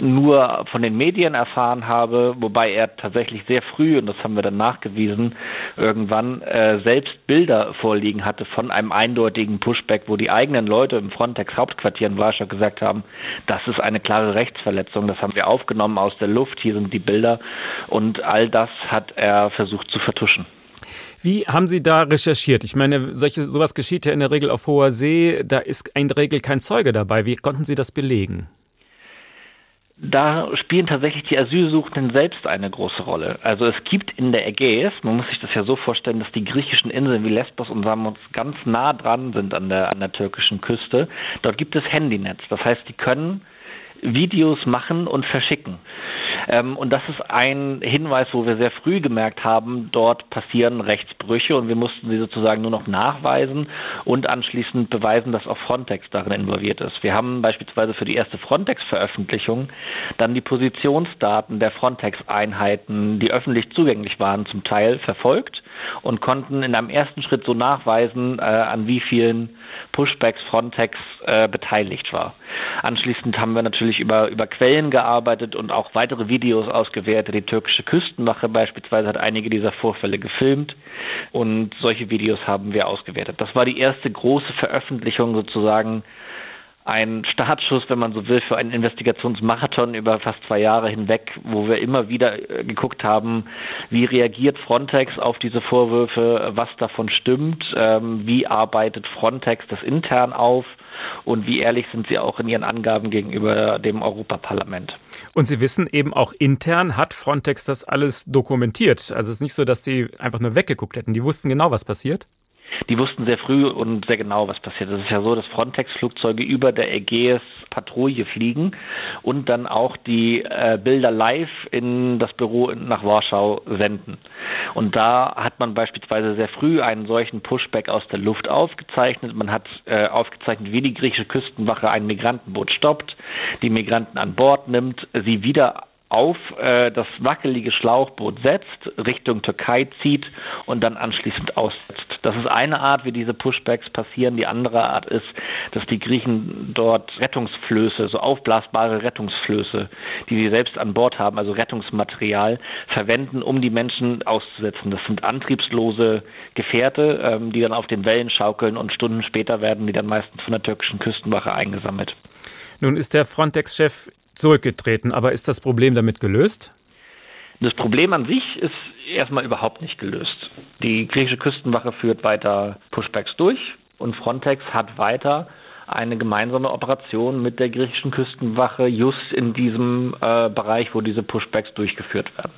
nur von den Medien erfahren habe, wobei er tatsächlich sehr früh, und das haben wir dann nachgewiesen, irgendwann äh, selbst Bilder vorliegen hatte von einem eindeutigen Pushback, wo die eigenen Leute im Frontex-Hauptquartier in Warschau gesagt haben, das ist eine klare Rechtsverletzung das haben wir aufgenommen aus der Luft, hier sind die Bilder und all das hat er versucht zu vertuschen.
Wie haben Sie da recherchiert? Ich meine, solche, sowas geschieht ja in der Regel auf hoher See, da ist in der Regel kein Zeuge dabei. Wie konnten Sie das belegen?
Da spielen tatsächlich die Asylsuchenden selbst eine große Rolle. Also es gibt in der Ägäis, man muss sich das ja so vorstellen, dass die griechischen Inseln wie Lesbos und Samos ganz nah dran sind an der, an der türkischen Küste. Dort gibt es Handynetz. Das heißt, die können Videos machen und verschicken. Ähm, und das ist ein Hinweis, wo wir sehr früh gemerkt haben, dort passieren Rechtsbrüche und wir mussten sie sozusagen nur noch nachweisen und anschließend beweisen, dass auch Frontex darin involviert ist. Wir haben beispielsweise für die erste Frontex-Veröffentlichung dann die Positionsdaten der Frontex-Einheiten, die öffentlich zugänglich waren, zum Teil verfolgt und konnten in einem ersten Schritt so nachweisen, äh, an wie vielen Pushbacks Frontex äh, beteiligt war. Anschließend haben wir natürlich über, über Quellen gearbeitet und auch weitere Videos ausgewertet. Die türkische Küstenwache beispielsweise hat einige dieser Vorfälle gefilmt und solche Videos haben wir ausgewertet. Das war die erste große Veröffentlichung sozusagen ein Startschuss, wenn man so will, für einen Investigationsmarathon über fast zwei Jahre hinweg, wo wir immer wieder äh, geguckt haben, wie reagiert Frontex auf diese Vorwürfe, was davon stimmt, ähm, wie arbeitet Frontex das intern auf und wie ehrlich sind sie auch in ihren Angaben gegenüber dem Europaparlament.
Und Sie wissen eben auch intern hat Frontex das alles dokumentiert. Also es ist nicht so, dass sie einfach nur weggeguckt hätten. Die wussten genau, was passiert
die wussten sehr früh und sehr genau, was passiert. Es ist ja so, dass Frontex-Flugzeuge über der Ägäis Patrouille fliegen und dann auch die äh, Bilder live in das Büro nach Warschau senden. Und da hat man beispielsweise sehr früh einen solchen Pushback aus der Luft aufgezeichnet. Man hat äh, aufgezeichnet, wie die griechische Küstenwache ein Migrantenboot stoppt, die Migranten an Bord nimmt, sie wieder auf äh, das wackelige Schlauchboot setzt, Richtung Türkei zieht und dann anschließend aussetzt. Das ist eine Art, wie diese Pushbacks passieren. Die andere Art ist, dass die Griechen dort Rettungsflöße, so aufblasbare Rettungsflöße, die sie selbst an Bord haben, also Rettungsmaterial, verwenden, um die Menschen auszusetzen. Das sind antriebslose Gefährte, ähm, die dann auf den Wellen schaukeln und Stunden später werden die dann meistens von der türkischen Küstenwache eingesammelt.
Nun ist der Frontex-Chef zurückgetreten. Aber ist das Problem damit gelöst?
Das Problem an sich ist erstmal überhaupt nicht gelöst. Die griechische Küstenwache führt weiter Pushbacks durch und Frontex hat weiter eine gemeinsame Operation mit der griechischen Küstenwache just in diesem äh, Bereich, wo diese Pushbacks durchgeführt werden.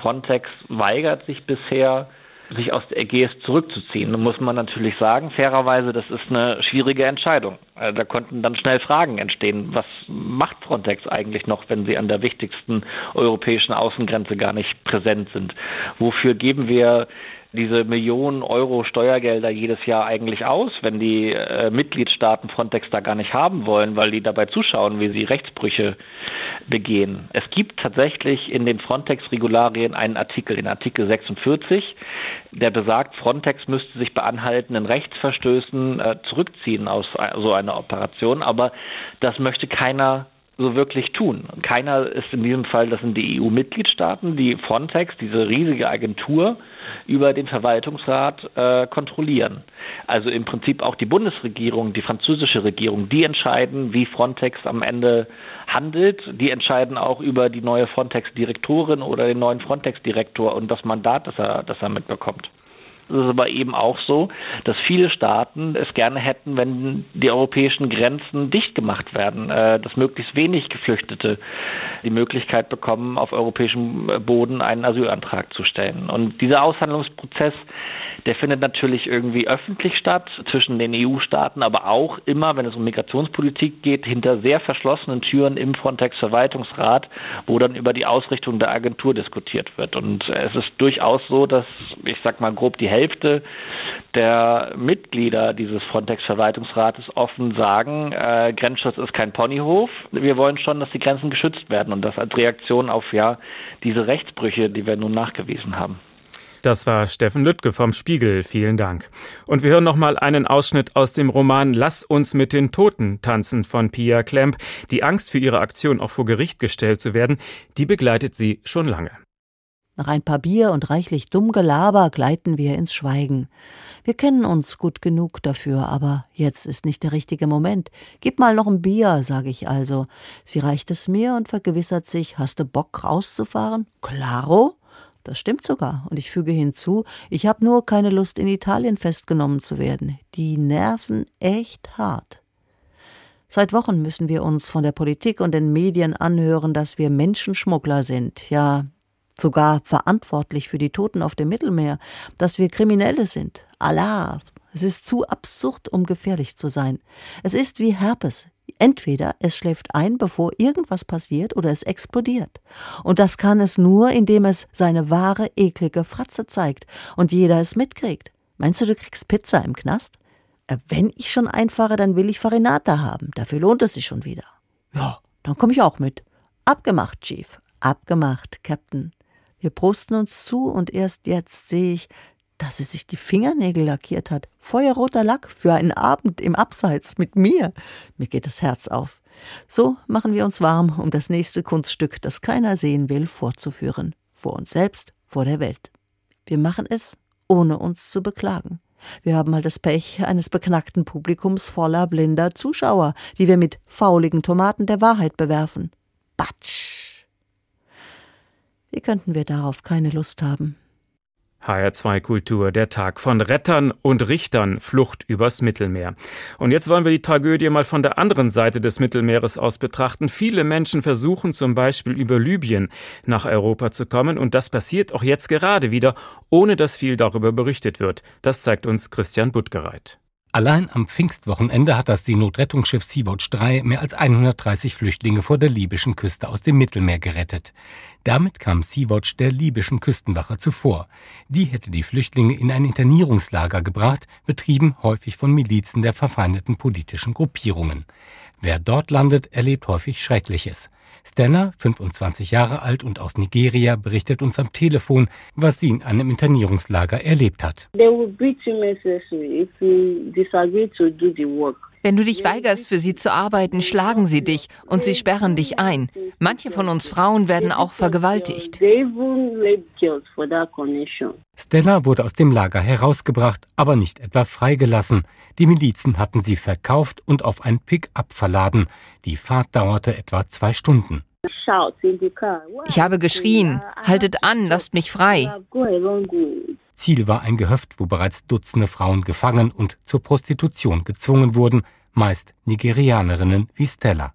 Frontex weigert sich bisher, sich aus der Ägäis zurückzuziehen. Da muss man natürlich sagen, fairerweise, das ist eine schwierige Entscheidung. Äh, da konnten dann schnell Fragen entstehen. Was macht Frontex eigentlich noch, wenn sie an der wichtigsten europäischen Außengrenze gar nicht präsent sind? Wofür geben wir diese Millionen Euro Steuergelder jedes Jahr eigentlich aus, wenn die äh, Mitgliedstaaten Frontex da gar nicht haben wollen, weil die dabei zuschauen, wie sie Rechtsbrüche begehen. Es gibt tatsächlich in den Frontex-Regularien einen Artikel, den Artikel 46, der besagt, Frontex müsste sich bei anhaltenden Rechtsverstößen äh, zurückziehen aus so einer Operation, aber das möchte keiner so wirklich tun. Keiner ist in diesem Fall, das sind die EU-Mitgliedstaaten, die Frontex, diese riesige Agentur, über den Verwaltungsrat äh, kontrollieren. Also im Prinzip auch die Bundesregierung, die französische Regierung, die entscheiden, wie Frontex am Ende handelt. Die entscheiden auch über die neue Frontex-Direktorin oder den neuen Frontex-Direktor und das Mandat, das er, das er mitbekommt. Es ist aber eben auch so, dass viele Staaten es gerne hätten, wenn die europäischen Grenzen dicht gemacht werden, äh, dass möglichst wenig Geflüchtete die Möglichkeit bekommen, auf europäischem Boden einen Asylantrag zu stellen. Und dieser Aushandlungsprozess der findet natürlich irgendwie öffentlich statt zwischen den EU-Staaten, aber auch immer, wenn es um Migrationspolitik geht, hinter sehr verschlossenen Türen im Frontex-Verwaltungsrat, wo dann über die Ausrichtung der Agentur diskutiert wird. Und es ist durchaus so, dass, ich sag mal grob die Hälfte der Mitglieder dieses Frontex-Verwaltungsrates offen sagen, äh, Grenzschutz ist kein Ponyhof. Wir wollen schon, dass die Grenzen geschützt werden und das als Reaktion auf ja diese Rechtsbrüche, die wir nun nachgewiesen haben.
Das war Steffen Lüttke vom Spiegel. Vielen Dank. Und wir hören noch mal einen Ausschnitt aus dem Roman Lass uns mit den Toten tanzen von Pia Klemp. Die Angst für ihre Aktion auch vor Gericht gestellt zu werden, die begleitet sie schon lange.
Nach ein paar Bier und reichlich dumm Gelaber gleiten wir ins Schweigen. Wir kennen uns gut genug dafür, aber jetzt ist nicht der richtige Moment. Gib mal noch ein Bier, sage ich also. Sie reicht es mir und vergewissert sich, hast du Bock rauszufahren? Claro? Das stimmt sogar. Und ich füge hinzu, ich habe nur keine Lust, in Italien festgenommen zu werden. Die nerven echt hart. Seit Wochen müssen wir uns von der Politik und den Medien anhören, dass wir Menschenschmuggler sind, ja sogar verantwortlich für die Toten auf dem Mittelmeer, dass wir Kriminelle sind. Allah, es ist zu absurd, um gefährlich zu sein. Es ist wie Herpes. Entweder es schläft ein, bevor irgendwas passiert, oder es explodiert. Und das kann es nur, indem es seine wahre, eklige Fratze zeigt und jeder es mitkriegt. Meinst du, du kriegst Pizza im Knast? Äh, wenn ich schon einfahre, dann will ich Farinata haben. Dafür lohnt es sich schon wieder. Ja, dann komme ich auch mit. Abgemacht, Chief. Abgemacht, Captain. Wir prosten uns zu und erst jetzt sehe ich, dass sie sich die Fingernägel lackiert hat. Feuerroter Lack für einen Abend im Abseits mit mir. Mir geht das Herz auf. So machen wir uns warm, um das nächste Kunststück, das keiner sehen will, vorzuführen. Vor uns selbst, vor der Welt. Wir machen es, ohne uns zu beklagen. Wir haben halt das Pech eines beknackten Publikums voller blinder Zuschauer, die wir mit fauligen Tomaten der Wahrheit bewerfen. Batsch! Wie könnten wir darauf keine Lust haben?
HR2 Kultur, der Tag von Rettern und Richtern, Flucht übers Mittelmeer. Und jetzt wollen wir die Tragödie mal von der anderen Seite des Mittelmeeres aus betrachten. Viele Menschen versuchen zum Beispiel über Libyen nach Europa zu kommen und das passiert auch jetzt gerade wieder, ohne dass viel darüber berichtet wird. Das zeigt uns Christian Buttgereit.
Allein am Pfingstwochenende hat das Seenotrettungsschiff Sea-Watch 3 mehr als 130 Flüchtlinge vor der libyschen Küste aus dem Mittelmeer gerettet. Damit kam Sea-Watch der libyschen Küstenwache zuvor. Die hätte die Flüchtlinge in ein Internierungslager gebracht, betrieben häufig von Milizen der verfeindeten politischen Gruppierungen. Wer dort landet, erlebt häufig Schreckliches. Stella, 25 Jahre alt und aus Nigeria, berichtet uns am Telefon, was sie in einem Internierungslager erlebt hat.
Wenn du dich weigerst, für sie zu arbeiten, schlagen sie dich und sie sperren dich ein. Manche von uns Frauen werden auch vergewaltigt.
Stella wurde aus dem Lager herausgebracht, aber nicht etwa freigelassen. Die Milizen hatten sie verkauft und auf ein Pick-up verladen. Die Fahrt dauerte etwa zwei Stunden.
Ich habe geschrien, haltet an, lasst mich frei.
Ziel war ein Gehöft, wo bereits Dutzende Frauen gefangen und zur Prostitution gezwungen wurden, meist Nigerianerinnen wie Stella.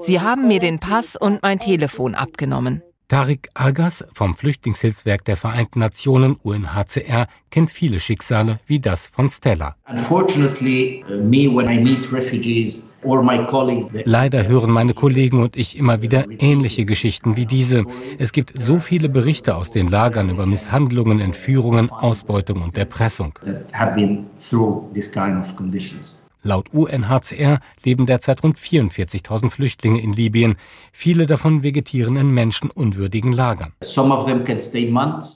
Sie haben mir den Pass und mein Telefon abgenommen.
Tariq Agas vom Flüchtlingshilfswerk der Vereinten Nationen UNHCR kennt viele Schicksale wie das von Stella. Unfortunately, uh, me when I meet refugees Leider hören meine Kollegen und ich immer wieder ähnliche Geschichten wie diese. Es gibt so viele Berichte aus den Lagern über Misshandlungen, Entführungen, Ausbeutung und Erpressung. Laut UNHCR leben derzeit rund 44.000 Flüchtlinge in Libyen. Viele davon vegetieren in menschenunwürdigen Lagern.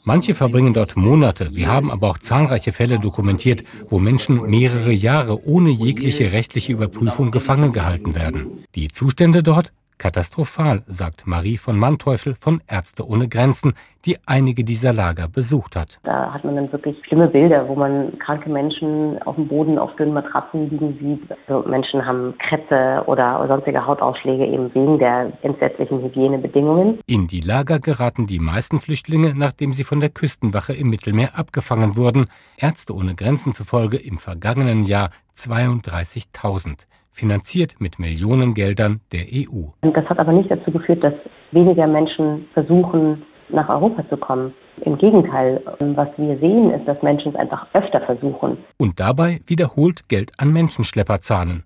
Manche verbringen dort Monate. Wir haben aber auch zahlreiche Fälle dokumentiert, wo Menschen mehrere Jahre ohne jegliche rechtliche Überprüfung gefangen gehalten werden. Die Zustände dort Katastrophal, sagt Marie von Manteuffel von Ärzte ohne Grenzen, die einige dieser Lager besucht hat.
Da hat man dann wirklich schlimme Bilder, wo man kranke Menschen auf dem Boden auf dünnen Matratzen liegen sieht. Also Menschen haben Krätze oder sonstige Hautausschläge eben wegen der entsetzlichen Hygienebedingungen.
In die Lager geraten die meisten Flüchtlinge, nachdem sie von der Küstenwache im Mittelmeer abgefangen wurden. Ärzte ohne Grenzen zufolge im vergangenen Jahr 32.000 finanziert mit Millionengeldern der EU.
Das hat aber nicht dazu geführt, dass weniger Menschen versuchen, nach Europa zu kommen. Im Gegenteil, was wir sehen, ist, dass Menschen es einfach öfter versuchen.
Und dabei wiederholt Geld an Menschenschlepper zahlen.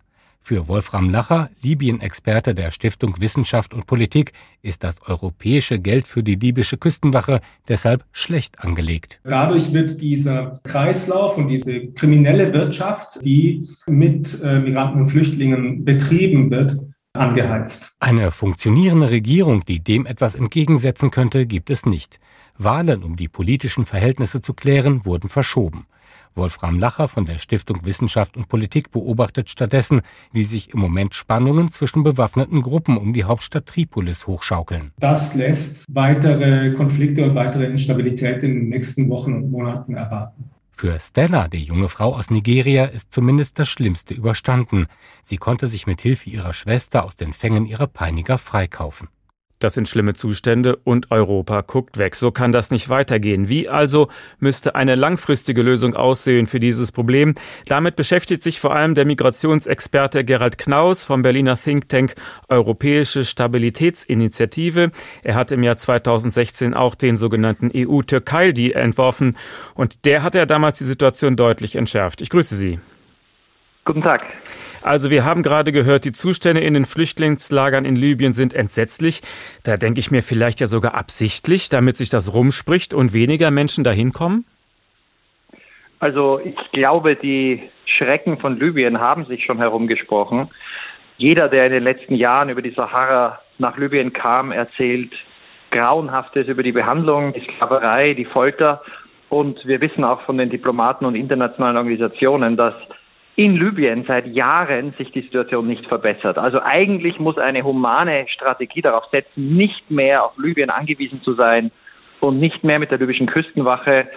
Für Wolfram Lacher, Libyen-Experte der Stiftung Wissenschaft und Politik, ist das europäische Geld für die libysche Küstenwache deshalb schlecht angelegt.
Dadurch wird dieser Kreislauf und diese kriminelle Wirtschaft, die mit äh, Migranten und Flüchtlingen betrieben wird, angeheizt.
Eine funktionierende Regierung, die dem etwas entgegensetzen könnte, gibt es nicht. Wahlen, um die politischen Verhältnisse zu klären, wurden verschoben. Wolfram Lacher von der Stiftung Wissenschaft und Politik beobachtet stattdessen, wie sich im Moment Spannungen zwischen bewaffneten Gruppen um die Hauptstadt Tripolis hochschaukeln.
Das lässt weitere Konflikte und weitere Instabilität in den nächsten Wochen und Monaten erwarten.
Für Stella, die junge Frau aus Nigeria, ist zumindest das Schlimmste überstanden. Sie konnte sich mit Hilfe ihrer Schwester aus den Fängen ihrer Peiniger freikaufen.
Das sind schlimme Zustände und Europa guckt weg. So kann das nicht weitergehen. Wie also müsste eine langfristige Lösung aussehen für dieses Problem? Damit beschäftigt sich vor allem der Migrationsexperte Gerald Knaus vom Berliner Think Tank Europäische Stabilitätsinitiative. Er hat im Jahr 2016 auch den sogenannten EU-Türkei-Deal entworfen und der hat ja damals die Situation deutlich entschärft. Ich grüße Sie.
Guten Tag.
Also wir haben gerade gehört, die Zustände in den Flüchtlingslagern in Libyen sind entsetzlich. Da denke ich mir vielleicht ja sogar absichtlich, damit sich das rumspricht und weniger Menschen dahin kommen?
Also ich glaube, die Schrecken von Libyen haben sich schon herumgesprochen. Jeder, der in den letzten Jahren über die Sahara nach Libyen kam, erzählt Grauenhaftes über die Behandlung, die Sklaverei, die Folter. Und wir wissen auch von den Diplomaten und internationalen Organisationen, dass in Libyen seit Jahren sich die Situation nicht verbessert. Also eigentlich muss eine humane Strategie darauf setzen, nicht mehr auf Libyen angewiesen zu sein und nicht mehr mit der libyschen Küstenwache,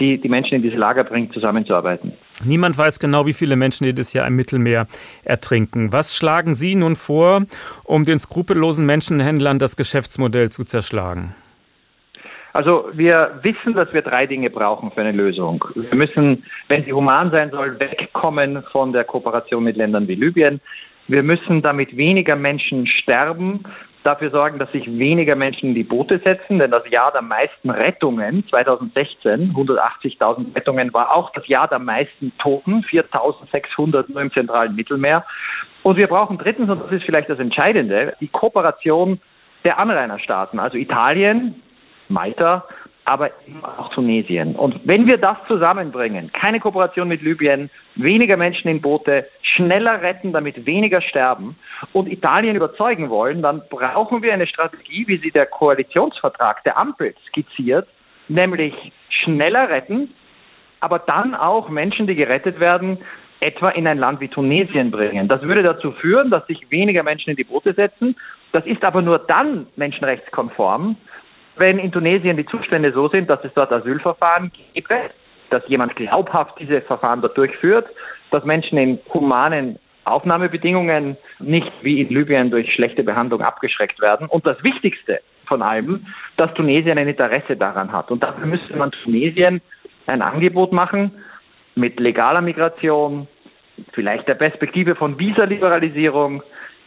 die die Menschen in diese Lager bringt, zusammenzuarbeiten.
Niemand weiß genau, wie viele Menschen jedes Jahr im Mittelmeer ertrinken. Was schlagen Sie nun vor, um den skrupellosen Menschenhändlern das Geschäftsmodell zu zerschlagen?
Also wir wissen, dass wir drei Dinge brauchen für eine Lösung. Wir müssen, wenn sie human sein soll, wegkommen von der Kooperation mit Ländern wie Libyen. Wir müssen damit weniger Menschen sterben, dafür sorgen, dass sich weniger Menschen in die Boote setzen, denn das Jahr der meisten Rettungen, 2016, 180.000 Rettungen, war auch das Jahr der meisten Toten, 4.600 nur im zentralen Mittelmeer. Und wir brauchen drittens, und das ist vielleicht das Entscheidende, die Kooperation der Anrainerstaaten, also Italien, Malta, aber eben auch Tunesien. Und wenn wir das zusammenbringen, keine Kooperation mit Libyen, weniger Menschen in Boote, schneller retten, damit weniger sterben und Italien überzeugen wollen, dann brauchen wir eine Strategie, wie sie der Koalitionsvertrag der Ampel skizziert, nämlich schneller retten, aber dann auch Menschen, die gerettet werden, etwa in ein Land wie Tunesien bringen. Das würde dazu führen, dass sich weniger Menschen in die Boote setzen. Das ist aber nur dann menschenrechtskonform, wenn in Tunesien die Zustände so sind, dass es dort Asylverfahren gäbe, dass jemand glaubhaft diese Verfahren dort durchführt, dass Menschen in humanen Aufnahmebedingungen nicht wie in Libyen durch schlechte Behandlung abgeschreckt werden. Und das Wichtigste von allem, dass Tunesien ein Interesse daran hat. Und dafür müsste man Tunesien ein Angebot machen mit legaler Migration, vielleicht der Perspektive von Visaliberalisierung,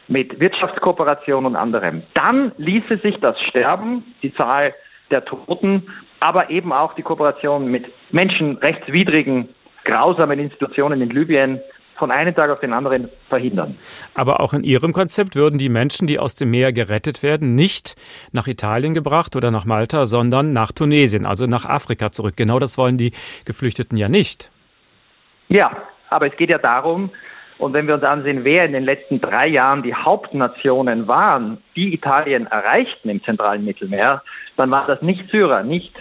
mit Wirtschaftskooperation und anderem. Dann ließe sich das Sterben, die Zahl der Toten, aber eben auch die Kooperation mit menschenrechtswidrigen, grausamen Institutionen in Libyen von einem Tag auf den anderen verhindern.
Aber auch in Ihrem Konzept würden die Menschen, die aus dem Meer gerettet werden, nicht nach Italien gebracht oder nach Malta, sondern nach Tunesien, also nach Afrika zurück. Genau das wollen die Geflüchteten ja nicht.
Ja, aber es geht ja darum, und wenn wir uns ansehen, wer in den letzten drei Jahren die Hauptnationen waren, die Italien erreichten im zentralen Mittelmeer, dann waren das nicht Syrer, nicht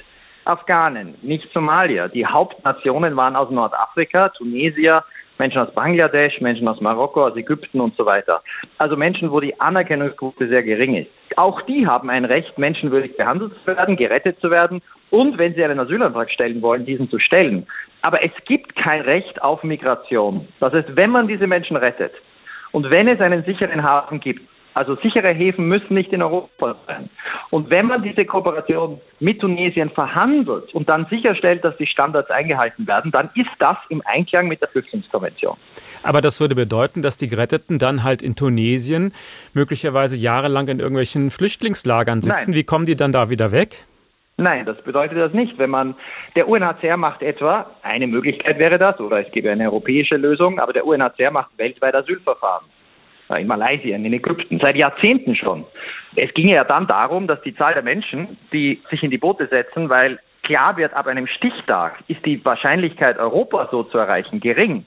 Afghanen, nicht Somalier. Die Hauptnationen waren aus Nordafrika, Tunesier, Menschen aus Bangladesch, Menschen aus Marokko, aus Ägypten und so weiter. Also Menschen, wo die Anerkennungsquote sehr gering ist. Auch die haben ein Recht, menschenwürdig behandelt zu werden, gerettet zu werden und, wenn sie einen Asylantrag stellen wollen, diesen zu stellen. Aber es gibt kein Recht auf Migration. Das heißt, wenn man diese Menschen rettet und wenn es einen sicheren Hafen gibt, also sichere Häfen müssen nicht in Europa sein. Und wenn man diese Kooperation mit Tunesien verhandelt und dann sicherstellt, dass die Standards eingehalten werden, dann ist das im Einklang mit der Flüchtlingskonvention.
Aber das würde bedeuten, dass die Geretteten dann halt in Tunesien möglicherweise jahrelang in irgendwelchen Flüchtlingslagern sitzen. Nein. Wie kommen die dann da wieder weg?
Nein, das bedeutet das nicht. Wenn man, der UNHCR macht etwa, eine Möglichkeit wäre das, oder es gäbe eine europäische Lösung, aber der UNHCR macht weltweit Asylverfahren. In Malaysia, in Ägypten, seit Jahrzehnten schon. Es ging ja dann darum, dass die Zahl der Menschen, die sich in die Boote setzen, weil klar wird, ab einem Stichtag ist die Wahrscheinlichkeit, Europa so zu erreichen, gering.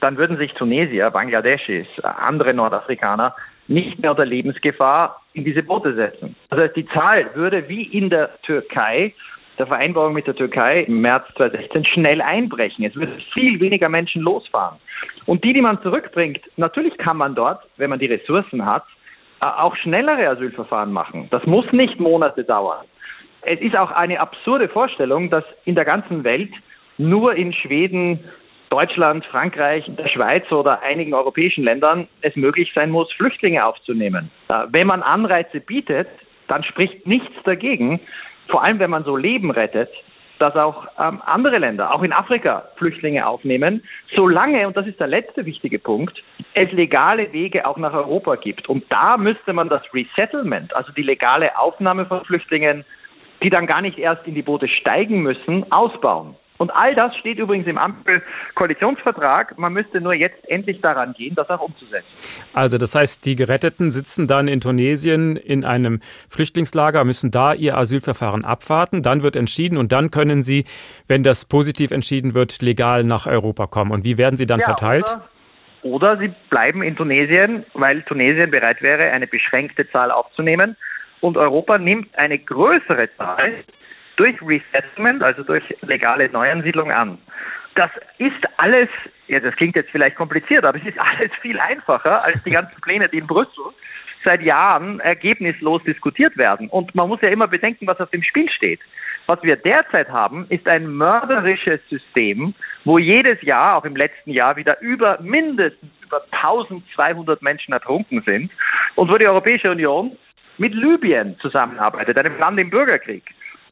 Dann würden sich Tunesier, Bangladeschis, andere Nordafrikaner nicht mehr unter Lebensgefahr in diese Boote setzen. Also die Zahl würde wie in der Türkei der Vereinbarung mit der Türkei im März 2016 schnell einbrechen. Es würden viel weniger Menschen losfahren. Und die, die man zurückbringt, natürlich kann man dort, wenn man die Ressourcen hat, äh, auch schnellere Asylverfahren machen. Das muss nicht Monate dauern. Es ist auch eine absurde Vorstellung, dass in der ganzen Welt nur in Schweden, Deutschland, Frankreich, der Schweiz oder einigen europäischen Ländern es möglich sein muss, Flüchtlinge aufzunehmen. Äh, wenn man Anreize bietet, dann spricht nichts dagegen, vor allem wenn man so Leben rettet, dass auch ähm, andere Länder, auch in Afrika, Flüchtlinge aufnehmen, solange, und das ist der letzte wichtige Punkt, es legale Wege auch nach Europa gibt. Und da müsste man das Resettlement, also die legale Aufnahme von Flüchtlingen, die dann gar nicht erst in die Boote steigen müssen, ausbauen. Und all das steht übrigens im Ampel-Koalitionsvertrag. Man müsste nur jetzt endlich daran gehen, das auch umzusetzen.
Also das heißt, die Geretteten sitzen dann in Tunesien in einem Flüchtlingslager, müssen da ihr Asylverfahren abwarten. Dann wird entschieden und dann können sie, wenn das positiv entschieden wird, legal nach Europa kommen. Und wie werden sie dann ja, verteilt?
Oder, oder sie bleiben in Tunesien, weil Tunesien bereit wäre, eine beschränkte Zahl aufzunehmen. Und Europa nimmt eine größere Zahl durch Resettlement, also durch legale Neuansiedlung an. Das ist alles, ja, das klingt jetzt vielleicht kompliziert, aber es ist alles viel einfacher als die ganzen Pläne, die in Brüssel seit Jahren ergebnislos diskutiert werden. Und man muss ja immer bedenken, was auf dem Spiel steht. Was wir derzeit haben, ist ein mörderisches System, wo jedes Jahr, auch im letzten Jahr, wieder über mindestens über 1200 Menschen ertrunken sind und wo die Europäische Union mit Libyen zusammenarbeitet, einem Land im Bürgerkrieg.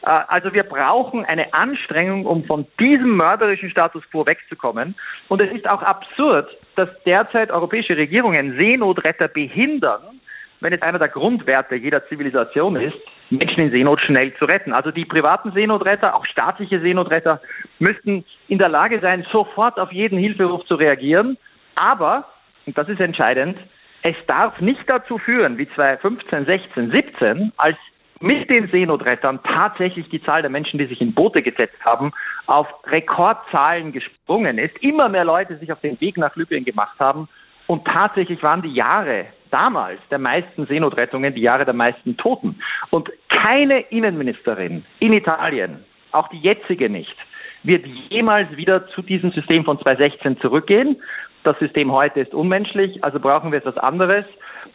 Äh, also wir brauchen eine Anstrengung, um von diesem mörderischen Status quo wegzukommen. Und es ist auch absurd, dass derzeit europäische Regierungen Seenotretter behindern, wenn es einer der Grundwerte jeder Zivilisation ist, Menschen in Seenot schnell zu retten. Also die privaten Seenotretter, auch staatliche Seenotretter, müssten in der Lage sein, sofort auf jeden Hilferuf zu reagieren. Aber, und das ist entscheidend, es darf nicht dazu führen, wie 2015, 16, 17, als mit den Seenotrettern tatsächlich die Zahl der Menschen, die sich in Boote gesetzt haben, auf Rekordzahlen gesprungen ist. Immer mehr Leute sich auf den Weg nach Libyen gemacht haben. Und tatsächlich waren die Jahre damals der meisten Seenotrettungen die Jahre der meisten Toten. Und keine Innenministerin in Italien, auch die jetzige nicht, wird jemals wieder zu diesem System von 2016 zurückgehen. Das System heute ist unmenschlich, also brauchen wir etwas anderes.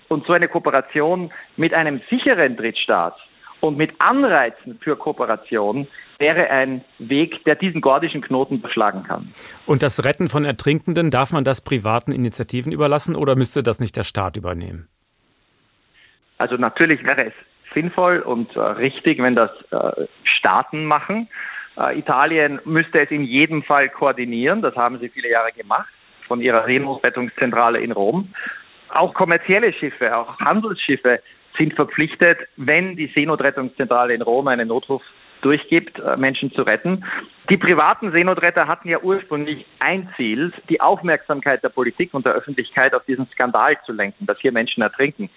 Und so eine Kooperation mit einem sicheren Drittstaat, und mit Anreizen für Kooperation wäre ein Weg, der diesen gordischen Knoten beschlagen kann.
Und das Retten von Ertrinkenden, darf man das privaten Initiativen überlassen oder müsste das nicht der Staat übernehmen?
Also natürlich wäre es sinnvoll und äh, richtig, wenn das äh, Staaten machen. Äh, Italien müsste es in jedem Fall koordinieren. Das haben sie viele Jahre gemacht von ihrer Seenotrettungszentrale in Rom. Auch kommerzielle Schiffe, auch Handelsschiffe sind verpflichtet, wenn die Seenotrettungszentrale in Rom einen Notruf durchgibt, äh, Menschen zu retten. Die privaten Seenotretter hatten ja ursprünglich ein Ziel, die Aufmerksamkeit der Politik und der Öffentlichkeit auf diesen Skandal zu lenken, dass hier Menschen ertrinken.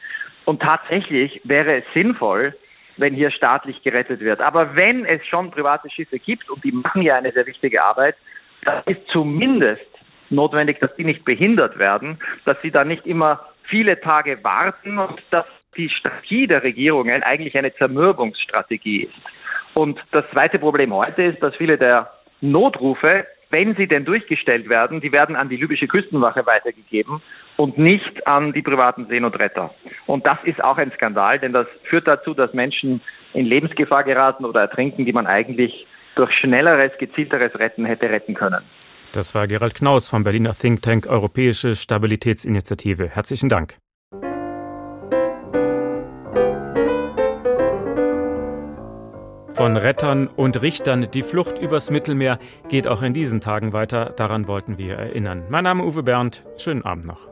Und tatsächlich wäre es sinnvoll, wenn hier staatlich gerettet wird. Aber wenn es schon private Schiffe gibt, und die machen ja eine sehr wichtige Arbeit, dann ist zumindest notwendig, dass die nicht behindert werden, dass sie da nicht immer viele Tage warten und dass die Strategie der Regierungen eigentlich eine Zermürbungsstrategie ist. Und das zweite Problem heute ist, dass viele der Notrufe, wenn sie denn durchgestellt werden, die werden an die libysche Küstenwache weitergegeben und nicht an die privaten Seenotretter. Und das ist auch ein Skandal, denn das führt dazu, dass Menschen in Lebensgefahr geraten oder ertrinken, die man eigentlich durch schnelleres, gezielteres Retten hätte retten können.
Das war Gerald Knaus vom Berliner Think Tank Europäische Stabilitätsinitiative. Herzlichen Dank. Von Rettern und Richtern. Die Flucht übers Mittelmeer geht auch in diesen Tagen weiter. Daran wollten wir erinnern. Mein Name ist Uwe Bernd. Schönen Abend noch.